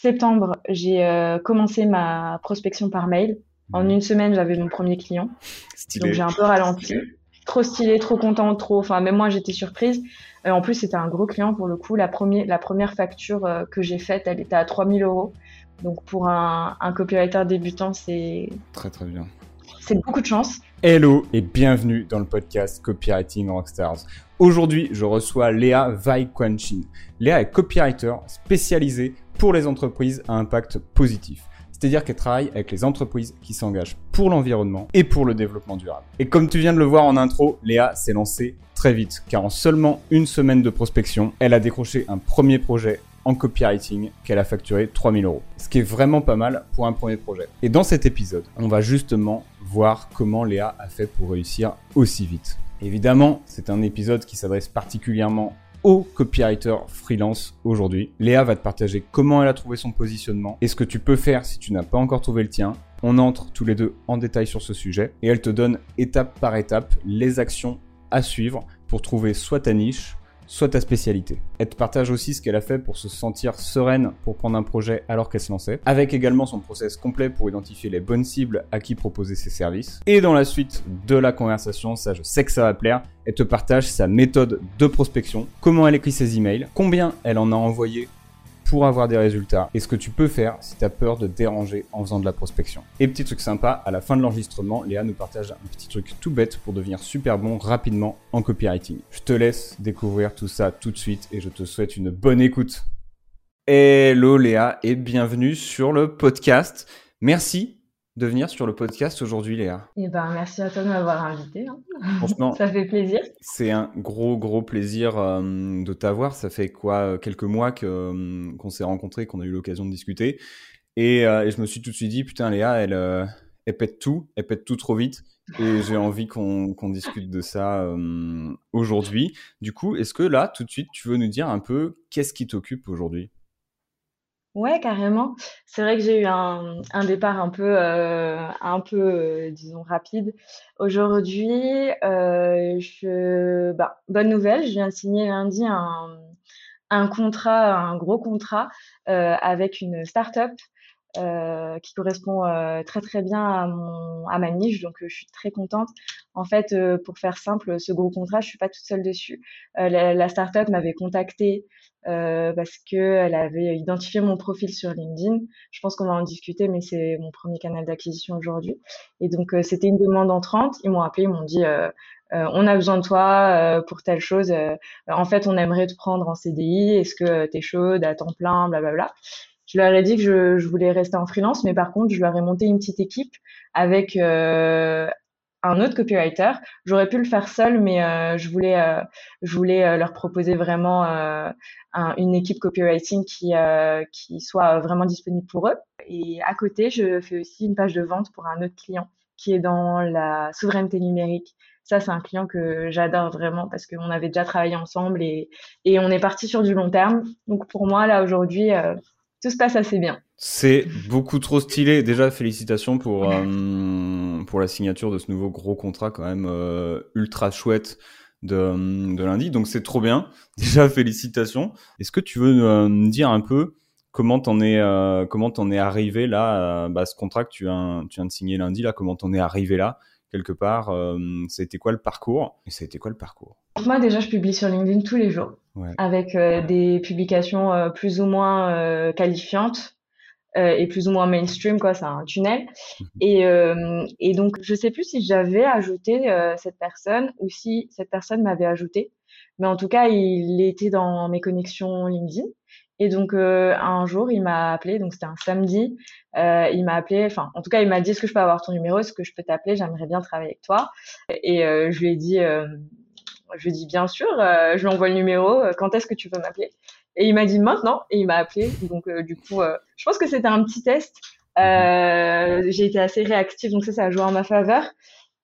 septembre, j'ai commencé ma prospection par mail. En mmh. une semaine, j'avais mon premier client. Donc j'ai un peu ralenti. Trop stylé, trop content, trop. Enfin, même moi, j'étais surprise. en plus, c'était un gros client pour le coup. La, première, la première facture que j'ai faite, elle était à 3000 euros. Donc pour un, un copywriter débutant, c'est très très bien. C'est beaucoup de chance. Hello et bienvenue dans le podcast Copywriting Rockstars. Aujourd'hui, je reçois Léa Vaikwanchin. Léa est copywriter spécialisée pour les entreprises à impact positif. C'est-à-dire qu'elle travaille avec les entreprises qui s'engagent pour l'environnement et pour le développement durable. Et comme tu viens de le voir en intro, Léa s'est lancée très vite, car en seulement une semaine de prospection, elle a décroché un premier projet en copywriting qu'elle a facturé 3000 euros. Ce qui est vraiment pas mal pour un premier projet. Et dans cet épisode, on va justement voir comment Léa a fait pour réussir aussi vite. Évidemment, c'est un épisode qui s'adresse particulièrement aux copywriters freelance aujourd'hui. Léa va te partager comment elle a trouvé son positionnement et ce que tu peux faire si tu n'as pas encore trouvé le tien. On entre tous les deux en détail sur ce sujet et elle te donne étape par étape les actions à suivre pour trouver soit ta niche, soit ta spécialité. Elle te partage aussi ce qu'elle a fait pour se sentir sereine pour prendre un projet alors qu'elle se lançait, avec également son process complet pour identifier les bonnes cibles à qui proposer ses services. Et dans la suite de la conversation, ça je sais que ça va plaire, elle te partage sa méthode de prospection, comment elle écrit ses emails, combien elle en a envoyé pour avoir des résultats et ce que tu peux faire si tu peur de déranger en faisant de la prospection. Et petit truc sympa, à la fin de l'enregistrement, Léa nous partage un petit truc tout bête pour devenir super bon rapidement en copywriting. Je te laisse découvrir tout ça tout de suite et je te souhaite une bonne écoute. Hello Léa et bienvenue sur le podcast. Merci de venir sur le podcast aujourd'hui, Léa. Eh ben, merci à toi de m'avoir invité. Hein. Franchement, ça fait plaisir. C'est un gros, gros plaisir euh, de t'avoir. Ça fait quoi, euh, quelques mois que, euh, qu'on s'est rencontrés, qu'on a eu l'occasion de discuter. Et, je me suis tout de suite dit, putain, Léa, elle, elle pète tout, elle pète tout trop vite. Et j'ai envie qu'on, qu'on discute de ça aujourd'hui. Du coup, est-ce que là, tout de suite, tu veux nous dire un peu qu'est-ce qui t'occupe aujourd'hui? Ouais, carrément. C'est vrai que j'ai eu un, départ un peu, euh, un peu, euh, disons, rapide. Aujourd'hui, euh, je, bah, bonne nouvelle, je viens de signer lundi un, un contrat, un gros contrat avec une start-up qui correspond très très bien à, mon, à ma niche, donc je suis très contente. En fait, pour faire simple, ce gros contrat, je suis pas toute seule dessus. la, la start-up m'avait contacté euh, parce que elle avait identifié mon profil sur LinkedIn. Je pense qu'on va en discuter, mais c'est mon premier canal d'acquisition aujourd'hui. Et donc euh, c'était une demande entrante. Ils m'ont appelé, ils m'ont dit euh, on a besoin de toi pour telle chose. en fait, on aimerait te prendre en CDI. Est-ce que t'es chaude à temps plein, blablabla. Je leur ai dit que je, je, voulais rester en freelance, mais par contre, je leur ai monté une petite équipe avec un autre copywriter. J'aurais pu le faire seul, mais euh, je voulais, euh, je voulais euh, leur proposer vraiment une équipe copywriting qui, qui soit vraiment disponible pour eux. Et à côté, je fais aussi une page de vente pour un autre client qui est dans la souveraineté numérique. Ça, c'est un client que j'adore vraiment parce qu'on avait déjà travaillé ensemble et, et on est parti sur du long terme. Donc pour moi, là, aujourd'hui, tout se passe assez bien. C'est beaucoup trop stylé. Déjà, félicitations pour, euh, pour la signature de ce nouveau gros contrat quand même euh, ultra chouette de, de lundi. Donc c'est trop bien. Déjà, félicitations. Est-ce que tu veux euh, me dire un peu comment t'en es, comment t'en es arrivé là, bah, ce contrat que tu viens, tu viens de signer lundi là, comment t'en es arrivé là quelque part Ça a été quoi le parcours? Et ça a été quoi le parcours? Moi déjà, je publie sur LinkedIn tous les jours avec des publications plus ou moins qualifiantes euh, et plus ou moins mainstream, quoi, c'est un tunnel. Mhm. Et, euh, et donc, je sais plus si j'avais ajouté euh, cette personne ou si cette personne m'avait ajouté. Mais en tout cas, il était dans mes connexions LinkedIn. Et donc, un jour, il m'a appelé, donc c'était un samedi. il m'a appelé, enfin, en tout cas, il m'a dit Est-ce que je peux avoir ton numéro? Est-ce que je peux t'appeler? J'aimerais bien travailler avec toi. Et je lui ai dit je lui ai dit bien sûr, je lui envoie le numéro, quand est-ce que tu veux m'appeler? Et il m'a dit maintenant, et il m'a appelé. Donc, euh, du coup, euh, je pense que c'était un petit test. Euh, j'ai été assez réactive, donc ça, ça a joué en ma faveur.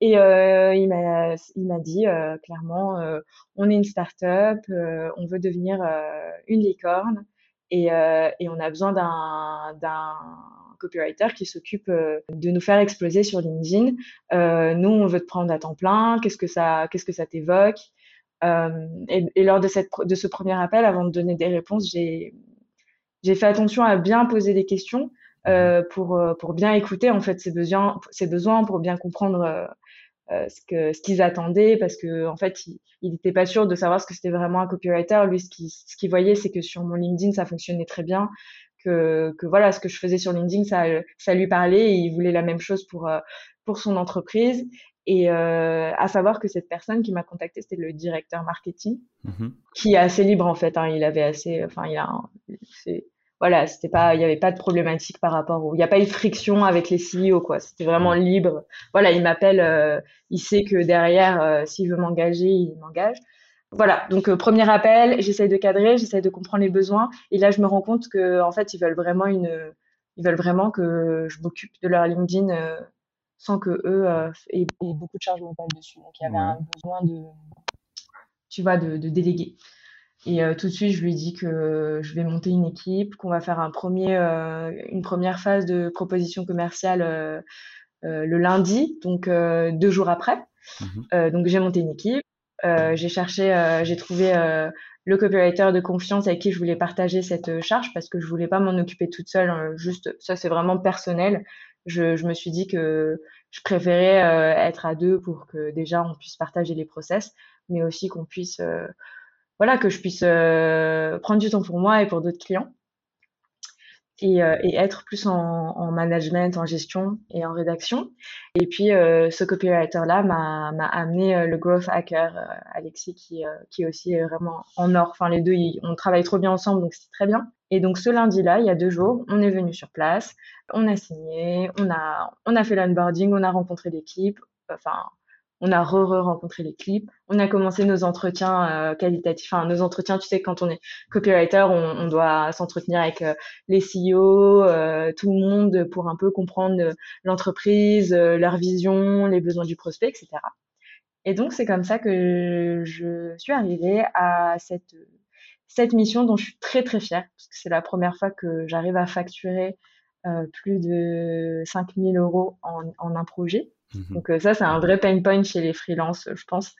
Et il m'a dit clairement, on est une start-up, on veut devenir une licorne, et, et on a besoin d'un d'un copywriter qui s'occupe de nous faire exploser sur LinkedIn. nous, on veut te prendre à temps plein. Qu'est-ce que ça, qu'est-ce que ça t'évoque? Euh, et, lors de, cette, de ce premier appel, avant de donner des réponses, j'ai j'ai fait attention à bien poser des questions euh, pour pour bien écouter en fait ses besoins, ses besoins pour bien comprendre euh, ce que ce qu'ils attendaient parce que en fait il n'était pas sûr de savoir ce que c'était vraiment un copywriter. Lui ce qu'il ce qu'il voyait c'est que sur mon LinkedIn ça fonctionnait très bien que que voilà ce que je faisais sur LinkedIn ça ça lui parlait et il voulait la même chose pour euh, pour son entreprise et euh, à savoir que cette personne qui m'a contacté c'était le directeur marketing mm-hmm. qui est assez libre en fait hein, il avait assez enfin il a c'est voilà, c'était pas, il y avait pas de problématique par rapport au, il n'y a pas eu de friction avec les CEO quoi. C'était vraiment libre. Voilà, il m'appelle, euh, il sait que derrière, euh, s'il veut m'engager, il m'engage. Voilà, donc euh, premier appel, j'essaye de cadrer, j'essaye de comprendre les besoins, et là je me rends compte que en fait ils veulent vraiment une, ils veulent vraiment que je m'occupe de leur LinkedIn sans que eux aient, beaucoup de charges mentales dessus. Donc il y avait un besoin de, tu vois, de, de déléguer. Et euh, tout de suite, je lui dis que je vais monter une équipe, qu'on va faire un premier, euh, une première phase de proposition commerciale euh, le lundi, donc deux jours après. Mhm. donc j'ai monté une équipe. j'ai cherché, j'ai trouvé le copywriter de confiance avec qui je voulais partager cette charge parce que je voulais pas m'en occuper toute seule. juste, ça c'est vraiment personnel. Je, me suis dit que je préférais être à deux pour que déjà on puisse partager les process, mais aussi qu'on puisse voilà, que je puisse euh, prendre du temps pour moi et pour d'autres clients. Et, euh, et, être plus en, en, management, en gestion et en rédaction. Et puis, euh, ce copywriter-là m'a amené le growth hacker, Alexis, qui, qui est aussi vraiment en or. Enfin, les deux, on travaille trop bien ensemble, donc c'est très bien. Et donc, ce lundi-là, il y a deux jours, on est venu sur place, on a signé, on a, on a fait l'onboarding, on a rencontré l'équipe. Enfin, on a re-rencontré les clips, on a commencé nos entretiens euh, qualitatifs, enfin nos entretiens, tu sais, quand on est copywriter, on, doit s'entretenir avec euh, les CEO, euh, tout le monde pour un peu comprendre l'entreprise, leur vision, les besoins du prospect, etc. Et donc c'est comme ça que je suis arrivée à cette mission dont je suis très très fière parce que c'est la première fois que j'arrive à facturer plus de 5000 euros en un projet. Mhm. Donc euh, ça, c'est un vrai pain point chez les freelances, je pense.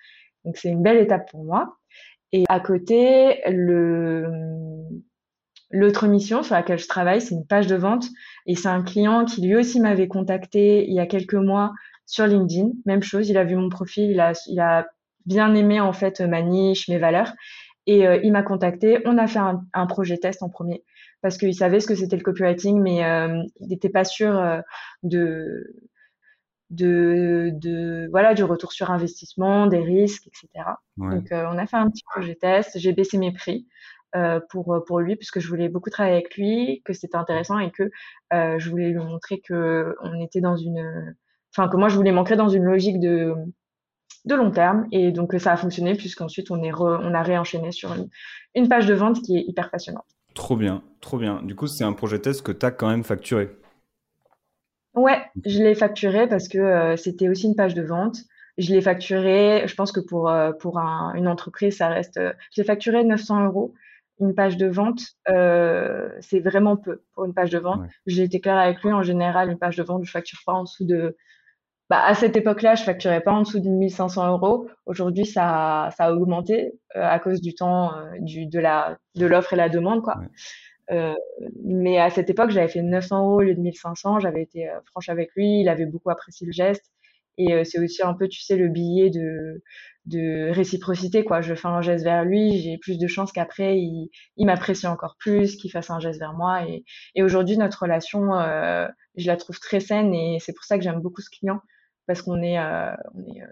Donc c'est une belle étape pour moi. Et à côté, le l'autre mission sur laquelle je travaille, c'est une page de vente. Et c'est un client qui lui aussi m'avait contacté il y a quelques mois sur LinkedIn. Même chose, il a vu mon profil, il a, il a bien aimé en fait ma niche, mes valeurs. Et euh, il m'a contacté. On a fait un, projet test en premier parce qu'il savait ce que c'était le copywriting, mais euh, il n'était pas sûr de de, de, voilà du retour sur investissement, des risques, etc. Donc euh, on a fait un petit projet test. J'ai baissé mes prix euh, pour pour lui puisque je voulais beaucoup travailler avec lui, que c'était intéressant et que euh, je voulais lui montrer que on était dans une, enfin que moi je voulais m'ancrer dans une logique de de long terme et donc ça a fonctionné puisqu'ensuite on est on a réenchaîné sur une, une page de vente qui est hyper passionnante. Trop bien, trop bien. Du coup, c'est un projet test que tu as quand même facturé. Ouais, je l'ai facturé parce que euh, c'était aussi une page de vente. Je l'ai facturé, je pense que pour, euh, pour un, une entreprise, ça reste. Euh, je l'ai facturé 900 euros. Une page de vente, c'est vraiment peu pour une page de vente. J'ai été claire avec lui, en général, une page de vente, je facture pas en dessous de. Bah, à cette époque-là, je facturais pas en dessous de 1500 euros. Aujourd'hui, ça, ça a augmenté à cause du temps, du, de la, de l'offre et la demande, quoi. Euh, mais à cette époque, j'avais fait 900 euros au lieu de 1500. J'avais été euh, franche avec lui. Il avait beaucoup apprécié le geste. Et euh, c'est aussi un peu, tu sais, le billet de, de réciprocité, quoi. Je fais un geste vers lui, j'ai plus de chances qu'après, il, il m'apprécie encore plus, qu'il fasse un geste vers moi. Et, et aujourd'hui, notre relation, je la trouve très saine et c'est pour ça que j'aime beaucoup ce client parce qu'on est, euh, euh,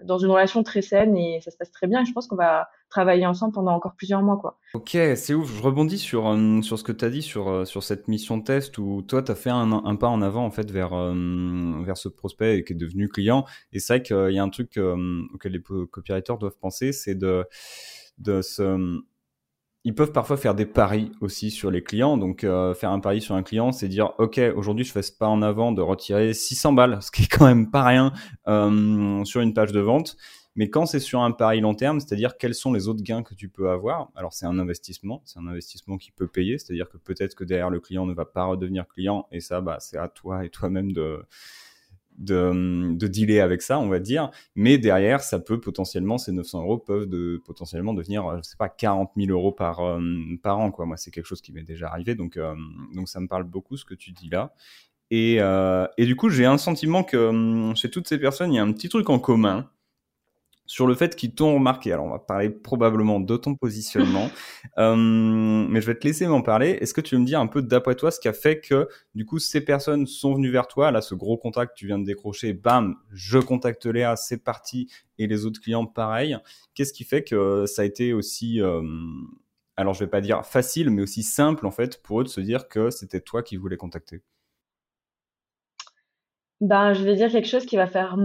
dans une relation très saine et ça se passe très bien. Et je pense qu'on va travailler ensemble pendant encore plusieurs mois. Quoi. Ok, c'est ouf. Je rebondis sur, euh, sur ce que tu as dit sur, sur cette mission test où toi, tu as fait un, pas en avant en fait vers, vers ce prospect qui est devenu client. Et c'est vrai qu'il y a un truc auquel les copywriters doivent penser, c'est de, de se ils peuvent parfois faire des paris aussi sur les clients. Donc, euh, faire un pari sur un client, c'est dire, OK, aujourd'hui, je fais ce pas en avant de retirer 600 balles, ce qui est quand même pas rien euh, sur une page de vente. Mais quand c'est sur un pari long terme, c'est-à-dire quels sont les autres gains que tu peux avoir. Alors, c'est un investissement, c'est un investissement qui peut payer. C'est-à-dire que peut-être que derrière le client ne va pas redevenir client. Et ça, bah, c'est à toi et toi-même de de, de dealer avec ça, on va dire. Mais derrière, ça peut potentiellement, ces 900 euros peuvent de, potentiellement devenir, je sais pas, 40 000 euros par, euh, par an, quoi. Moi, c'est quelque chose qui m'est déjà arrivé, donc, euh, donc ça me parle beaucoup ce que tu dis là. Et, euh, et du coup, j'ai un sentiment que chez toutes ces personnes, il y a un petit truc en commun sur le fait qu'ils t'ont remarqué. Alors, on va parler probablement de ton positionnement, euh, mais je vais te laisser m'en parler. Est-ce que tu veux me dire un peu d'après toi ce qui a fait que, du coup, ces personnes sont venues vers toi, là, ce gros contact que tu viens de décrocher, bam, je contacte Léa, c'est parti, et les autres clients, pareil. Qu'est-ce qui fait que ça a été aussi, euh, alors je vais pas dire facile, mais aussi simple, en fait, pour eux de se dire que c'était toi qui voulais contacter? Ben, je vais dire quelque chose qui va faire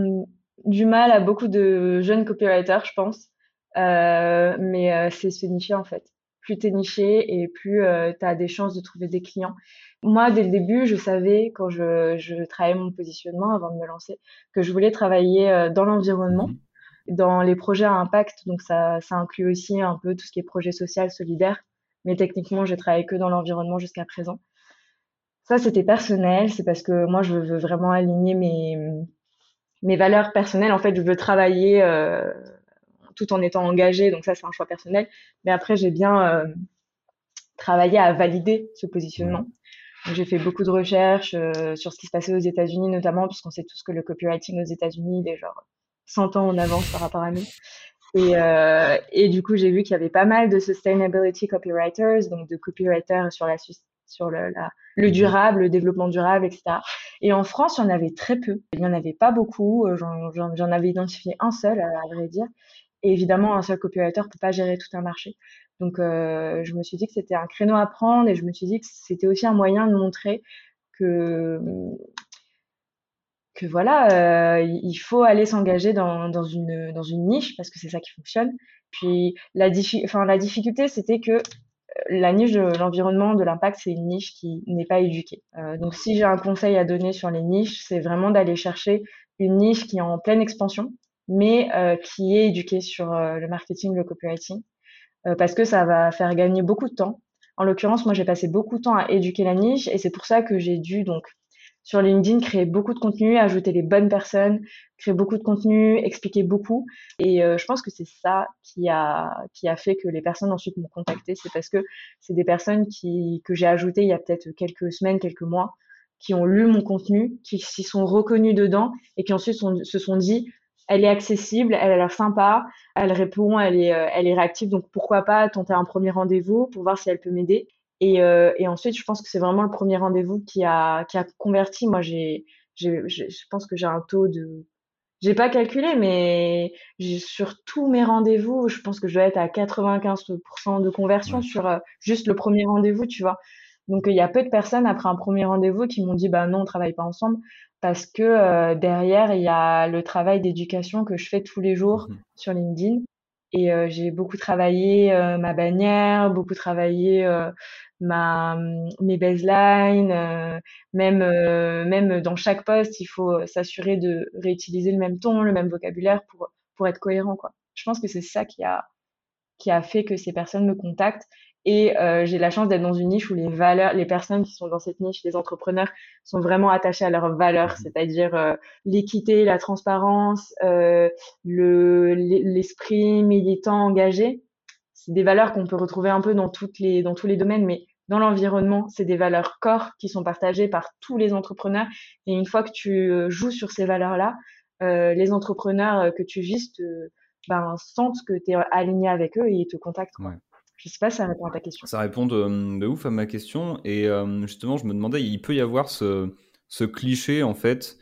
du mal à beaucoup de jeunes copywriters, je pense. Euh, mais euh, c'est se nicher en fait. Plus t'es niché et plus euh, tu as des chances de trouver des clients. Moi, dès le début, je savais quand je, je travaillais mon positionnement avant de me lancer que je voulais travailler euh, dans l'environnement, mhm. dans les projets à impact. Donc ça, ça inclut aussi un peu tout ce qui est projet social, solidaire. Mais techniquement, j'ai travaillé que dans l'environnement jusqu'à présent. Ça, c'était personnel. C'est parce que moi, je veux vraiment aligner mes mes valeurs personnelles, en fait, je veux travailler euh, tout en étant engagée, donc ça, c'est un choix personnel. Mais après, j'ai bien euh, travaillé à valider ce positionnement. J'ai fait beaucoup de recherches euh, sur ce qui se passait aux États-Unis, notamment, puisqu'on sait tous que le copywriting aux États-Unis est genre 100 ans en avance par rapport à nous. Et, et du coup, j'ai vu qu'il y avait pas mal de sustainability copywriters, donc de copywriters sur la sur le, la, le durable, le développement durable, etc. Et en France, il y en avait très peu. Il n'y en avait pas beaucoup. Euh, j'en avais identifié un seul, à vrai dire. Et évidemment, un seul copywriter peut pas gérer tout un marché. Donc, euh, je me suis dit que c'était un créneau à prendre et je me suis dit que c'était aussi un moyen de montrer que que voilà, euh, il faut aller s'engager dans, dans, une, dans une niche parce que c'est ça qui fonctionne. Puis la, enfin, la difficulté, c'était que la niche de l'environnement, de l'impact, c'est une niche qui n'est pas éduquée. Euh, donc, si j'ai un conseil à donner sur les niches, c'est vraiment d'aller chercher une niche qui est en pleine expansion, mais euh, qui est éduquée sur euh, le marketing, le copywriting, parce que ça va faire gagner beaucoup de temps. En l'occurrence, moi, j'ai passé beaucoup de temps à éduquer la niche, et c'est pour ça que j'ai dû donc sur LinkedIn, créer beaucoup de contenu, ajouter les bonnes personnes, créer beaucoup de contenu, expliquer beaucoup. Et euh, je pense que c'est ça qui a, qui a fait que les personnes ensuite m'ont contacté. C'est parce que c'est des personnes qui, que j'ai ajoutées il y a peut-être quelques semaines, quelques mois, qui ont lu mon contenu, qui s'y sont reconnus dedans et qui ensuite se sont dit, elle est accessible, elle a l'air sympa, elle répond, elle est, euh, elle est réactive, donc pourquoi pas tenter un premier rendez-vous pour voir si elle peut m'aider. Et, euh, et ensuite, je pense que c'est vraiment le premier rendez-vous qui a, qui a converti. Moi, j'ai, je pense que j'ai un taux de, j'ai pas calculé, mais sur tous mes rendez-vous, je pense que je dois être à 95% de conversion sur euh, juste le premier rendez-vous, tu vois. Donc, il y a peu de personnes après un premier rendez-vous qui m'ont dit, bah non, on travaille pas ensemble, parce que euh, derrière, il y a le travail d'éducation que je fais tous les jours mmh sur LinkedIn. Et euh, j'ai beaucoup travaillé ma bannière, beaucoup travaillé ma mes baselines, euh, même euh, même dans chaque poste, il faut s'assurer de réutiliser le même ton, le même vocabulaire pour pour être cohérent quoi. Je pense que c'est ça qui a qui a fait que ces personnes me contactent et euh, j'ai la chance d'être dans une niche où les valeurs, les personnes qui sont dans cette niche, les entrepreneurs, sont vraiment attachés à leurs valeurs, mmh c'est-à-dire l'équité, la transparence, le l'esprit militant engagé c'est des valeurs qu'on peut retrouver un peu dans toutes les dans tous les domaines, mais dans l'environnement, c'est des valeurs corps qui sont partagées par tous les entrepreneurs. Et une fois que tu euh, joues sur ces valeurs-là, euh, les entrepreneurs euh, que tu vises ben, sentent que tu es aligné avec eux et ils te contactent. Quoi. Je sais pas si ça répond à ta question. Ça répond de, ouf à ma question. Et justement, je me demandais, il peut y avoir ce, ce cliché, en fait,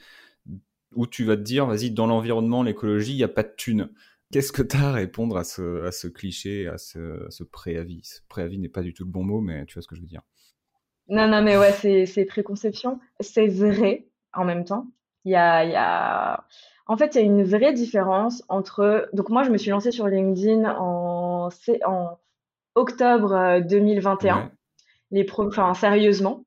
où tu vas te dire, vas-y, dans l'environnement, l'écologie, il n'y a pas de thunes. Qu'est-ce que tu as à répondre à ce, à ce cliché, à ce, ce préavis? Ce préavis n'est pas du tout le bon mot, mais tu vois ce que je veux dire. Non, non, mais ouais, c'est préconception. C'est vrai en même temps. Il y a, il y a... En fait, il y a une vraie différence entre... Donc moi, je me suis lancée sur LinkedIn en, en octobre 2021. Euh, Les. Enfin, sérieusement.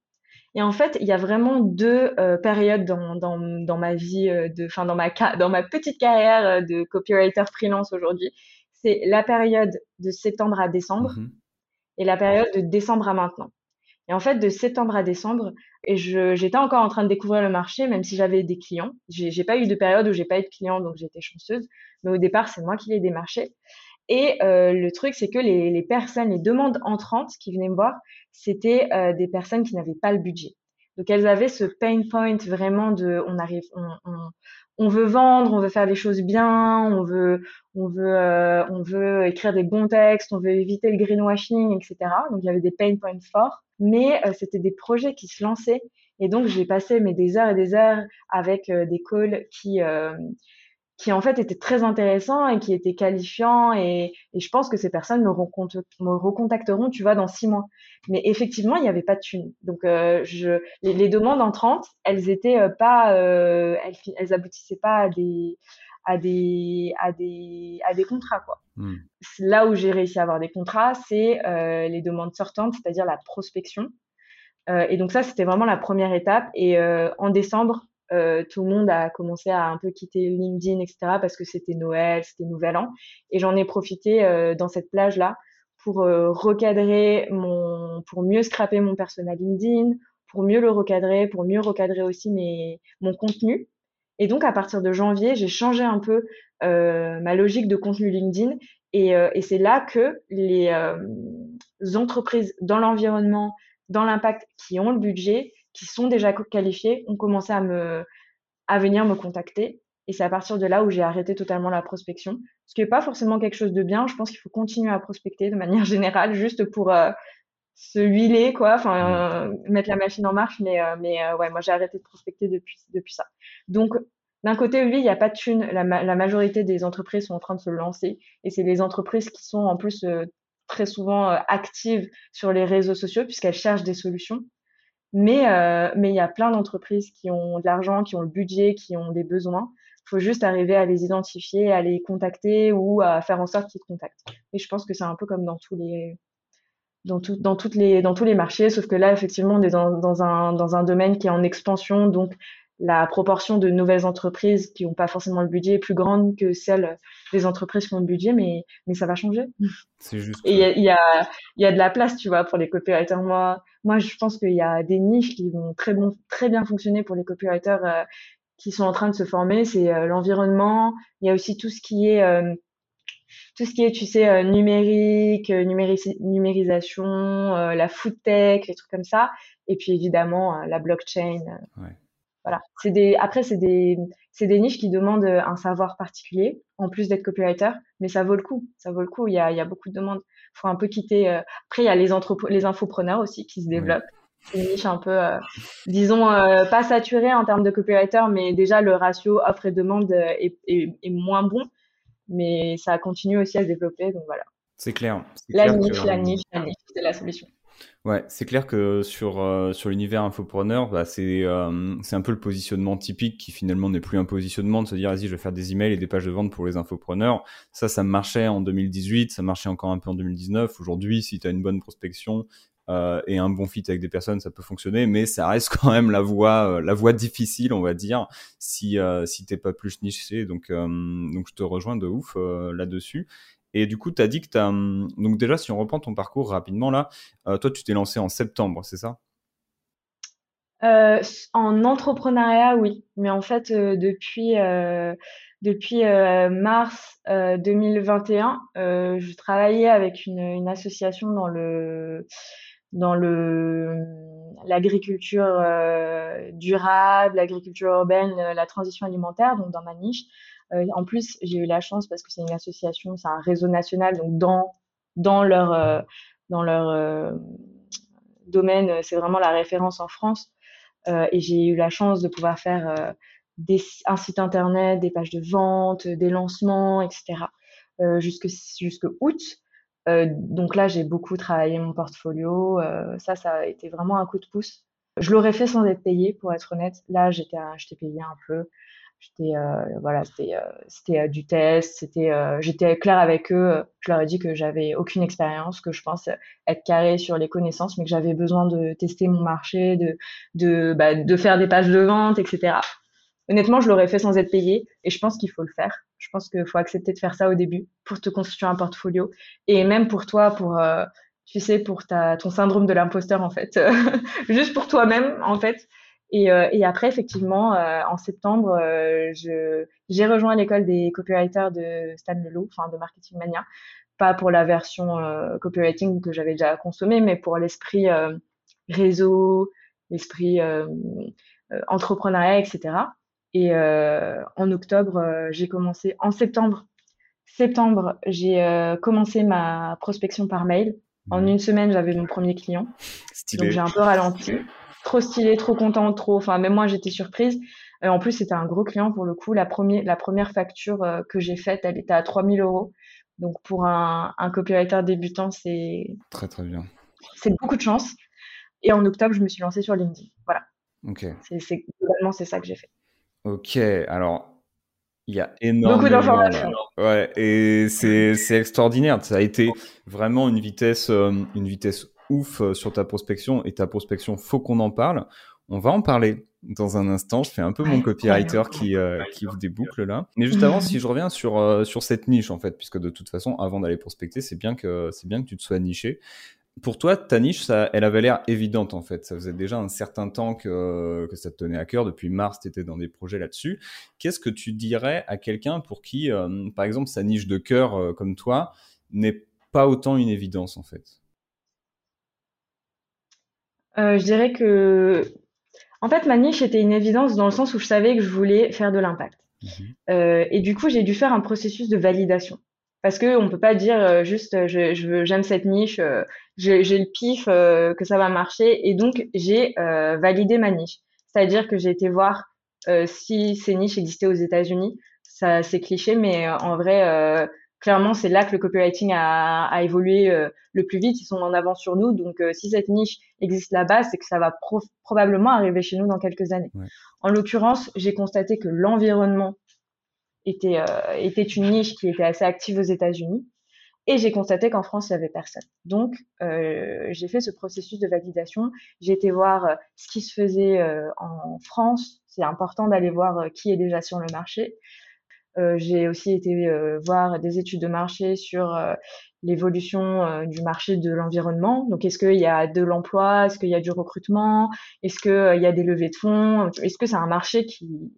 Et en fait, il y a vraiment deux euh, périodes dans, dans, dans, ma vie, euh, de, enfin dans ma dans ma petite carrière de copywriter freelance aujourd'hui. C'est la période de septembre à décembre mmh et la période de décembre à maintenant. Et en fait, de septembre à décembre, et j'étais encore en train de découvrir le marché, même si j'avais des clients. J'ai pas eu de période où j'ai pas eu de clients, donc j'étais chanceuse. Mais au départ, c'est moi qui les démarchais. Et euh, le truc, c'est que les, personnes, les demandes entrantes qui venaient me voir, c'était euh, des personnes qui n'avaient pas le budget. Donc elles avaient ce pain point vraiment de, on arrive, on, veut vendre, on veut faire les choses bien, on veut, on veut, euh, on veut écrire des bons textes, on veut éviter le greenwashing, etc. Donc il y avait des pain points forts, mais c'était des projets qui se lançaient. Et donc j'ai passé mais des heures et des heures avec des calls qui qui en fait était très intéressant et qui était qualifiant et, et je pense que ces personnes me, me, recontacteront, tu vois, dans six mois. Mais effectivement, il n'y avait pas de thunes. Donc, euh, je, les, les, demandes entrantes, elles étaient euh, pas, euh, elles, elles aboutissaient pas à des, à des, à des, à des contrats, quoi. Hmm. Là où j'ai réussi à avoir des contrats, c'est euh, les demandes sortantes, c'est-à-dire la prospection. Et donc ça, c'était vraiment la première étape. Et en décembre, euh, tout le monde a commencé à un peu quitter LinkedIn, etc. parce que c'était Noël, c'était Nouvel An. Et j'en ai profité euh, dans cette plage-là pour euh, recadrer mon, pour mieux scraper mon personnel LinkedIn, pour mieux le recadrer, pour mieux recadrer aussi mes, mon contenu. Et donc, à partir de janvier, j'ai changé un peu ma logique de contenu LinkedIn. Et, et c'est là que les entreprises dans l'environnement, dans l'impact, qui ont le budget, qui sont déjà qualifiés ont commencé à me à venir me contacter et c'est à partir de là où j'ai arrêté totalement la prospection ce qui n'est pas forcément quelque chose de bien je pense qu'il faut continuer à prospecter de manière générale juste pour euh, se huiler quoi enfin euh, mettre la machine en marche mais euh, mais ouais moi j'ai arrêté de prospecter depuis depuis ça donc d'un côté, oui, il n'y a pas de thunes. La, la, majorité des entreprises sont en train de se lancer. Et c'est les entreprises qui sont en plus très souvent actives sur les réseaux sociaux puisqu'elles cherchent des solutions. Mais euh, mais il y a plein d'entreprises qui ont de l'argent, qui ont le budget, qui ont des besoins. Il faut juste arriver à les identifier, à les contacter ou à faire en sorte qu'ils te contactent. Et je pense que c'est un peu comme dans tous les dans, tout, dans, toutes les, dans tous les marchés, sauf que là, effectivement, on est dans, dans, un, dans un domaine qui est en expansion, donc la proportion de nouvelles entreprises qui n'ont pas forcément le budget est plus grande que celle des entreprises qui ont le budget, mais, mais ça va changer. C'est juste. Et il y a, y, a, y a de la place, tu vois, pour les copywriters. Moi, moi, je pense qu'il y a des niches qui vont très, bon, très bien fonctionner pour les copywriters euh, qui sont en train de se former. C'est euh, l'environnement. Il y a aussi tout ce qui est, euh, tout ce qui est, tu sais, numérique, numérisation, la food tech, les trucs comme ça. Et puis évidemment, la blockchain. Ouais. Voilà. C'est des, après, c'est des, c'est des niches qui demandent euh, un savoir particulier, en plus d'être copywriter, mais ça vaut le coup. Ça vaut le coup. Il y a, il y a beaucoup de demandes. Faut un peu quitter. Euh, Après, il y a les les infopreneurs aussi qui se développent. C'est une niche un peu, euh, disons, pas saturée en termes de copywriter, mais déjà le ratio offre et demande est, est, est, moins bon, mais ça continue aussi à se développer. Donc voilà. C'est clair. La niche, la niche, la niche, c'est la solution. Ouais, c'est clair que sur euh, sur l'univers infopreneur, bah, c'est euh, c'est un peu le positionnement typique qui finalement n'est plus un positionnement de se dire vas-y je vais faire des emails et des pages de vente pour les infopreneurs. Ça, ça marchait en 2018, ça marchait encore un peu en 2019. Aujourd'hui, si tu as une bonne prospection euh, et un bon fit avec des personnes, ça peut fonctionner, mais ça reste quand même la voie la voie difficile, on va dire, si si t'es pas plus niché. Donc donc je te rejoins de ouf là-dessus. Et du coup, tu as dit que tu as. Hum, donc, déjà, si on reprend ton parcours rapidement, là, euh, toi, tu t'es lancé en septembre, c'est ça? Euh, En entrepreneuriat, oui. Mais en fait, euh, depuis, depuis mars 2021, je travaillais avec une, une, association dans le dans le l'agriculture durable, l'agriculture urbaine, la transition alimentaire, donc dans ma niche. Euh, en plus, j'ai eu la chance parce que c'est une association, c'est un réseau national, donc dans dans leur euh, dans leur euh, domaine, c'est vraiment la référence en France. et j'ai eu la chance de pouvoir faire des, un site internet, des pages de vente, des lancements, etc. jusque jusque août. donc là, j'ai beaucoup travaillé mon portfolio. ça, ça a été vraiment un coup de pouce. Je l'aurais fait sans être payé, pour être honnête. Là, j'étais, j'étais payé un peu. J'étais euh, voilà, c'était euh, euh, du test, c'était j'étais claire avec eux, je leur ai dit que j'avais aucune expérience, que je pense être carré sur les connaissances, mais que j'avais besoin de tester mon marché, de de bah, de faire des pages de vente, etc. Honnêtement, je l'aurais fait sans être payé et je pense qu'il faut le faire. Je pense qu'il faut accepter de faire ça au début pour te constituer un portfolio et même pour toi pour tu sais, pour ta, ton syndrome de l'imposteur, en fait, juste pour toi-même, en fait. Et, euh, et après, effectivement, euh, en septembre, euh, j'ai rejoint l'école des copywriters de Stan Leloup, enfin de Marketing Mania, pas pour la version copywriting que j'avais déjà consommée, mais pour l'esprit réseau, l'esprit entrepreneuriat, etc. Et en octobre, j'ai commencé, en septembre, septembre, j'ai commencé ma prospection par mail. En une semaine, j'avais mon premier client. Stylé. Donc j'ai un peu ralenti trop stylé, trop content, trop. Enfin, même moi, j'étais surprise. Euh, en plus, c'était un gros client pour le coup. La, première, la première facture euh, que j'ai faite, elle était à 3000 euros. Donc, pour un, un copywriter débutant, c'est. Très, très bien. C'est beaucoup de chance. Et en octobre, je me suis lancée sur LinkedIn. Voilà. Ok. C'est, globalement, c'est ça que j'ai fait. Ok. Alors, il y a énormément. Beaucoup d'informations. Ouais. Et c'est, c'est extraordinaire. Ça a été vraiment une vitesse, euh, une vitesse ouf euh, sur ta prospection et ta prospection, faut qu'on en parle. On va en parler dans un instant. Je fais un peu mon copywriter qui, euh, qui ouvre des boucles là. Mais juste avant, si je reviens sur, euh, sur cette niche en fait, puisque de toute façon, avant d'aller prospecter, c'est bien que bien que tu te sois niché. Pour toi, ta niche, ça, elle avait l'air évidente en fait. Ça faisait déjà un certain temps que, que ça te tenait à cœur. Depuis mars, tu étais dans des projets là-dessus. Qu'est-ce que tu dirais à quelqu'un pour qui, par exemple, sa niche de cœur comme toi n'est pas autant une évidence en fait? Euh, je dirais que, en fait, ma niche était une évidence dans le sens où je savais que je voulais faire de l'impact. Mhm. Euh, et du coup, j'ai dû faire un processus de validation. Parce que on peut pas dire euh, juste je, je j'aime cette niche, j'ai, le pif que ça va marcher et donc j'ai validé ma niche. C'est-à-dire que j'ai été voir si ces niches existaient aux États-Unis. Ça c'est cliché, mais en vrai clairement, c'est là que le copywriting a, a évolué euh, le plus vite. Ils sont en avance sur nous. Donc, euh, si cette niche existe là-bas, c'est que ça va probablement arriver chez nous dans quelques années. En l'occurrence, j'ai constaté que l'environnement était, euh, était une niche qui était assez active aux États-Unis. Et j'ai constaté qu'en France, il n'y avait personne. Donc, j'ai fait ce processus de validation. J'ai été voir ce qui se faisait en France. C'est important d'aller voir qui est déjà sur le marché. Euh, j'ai aussi été euh, voir des études de marché sur euh, l'évolution du marché de l'environnement. Donc, est-ce qu'il y a de l'emploi? Est-ce qu'il y a du recrutement? Est-ce qu'il y a des levées de fonds? Est-ce que c'est un marché qui,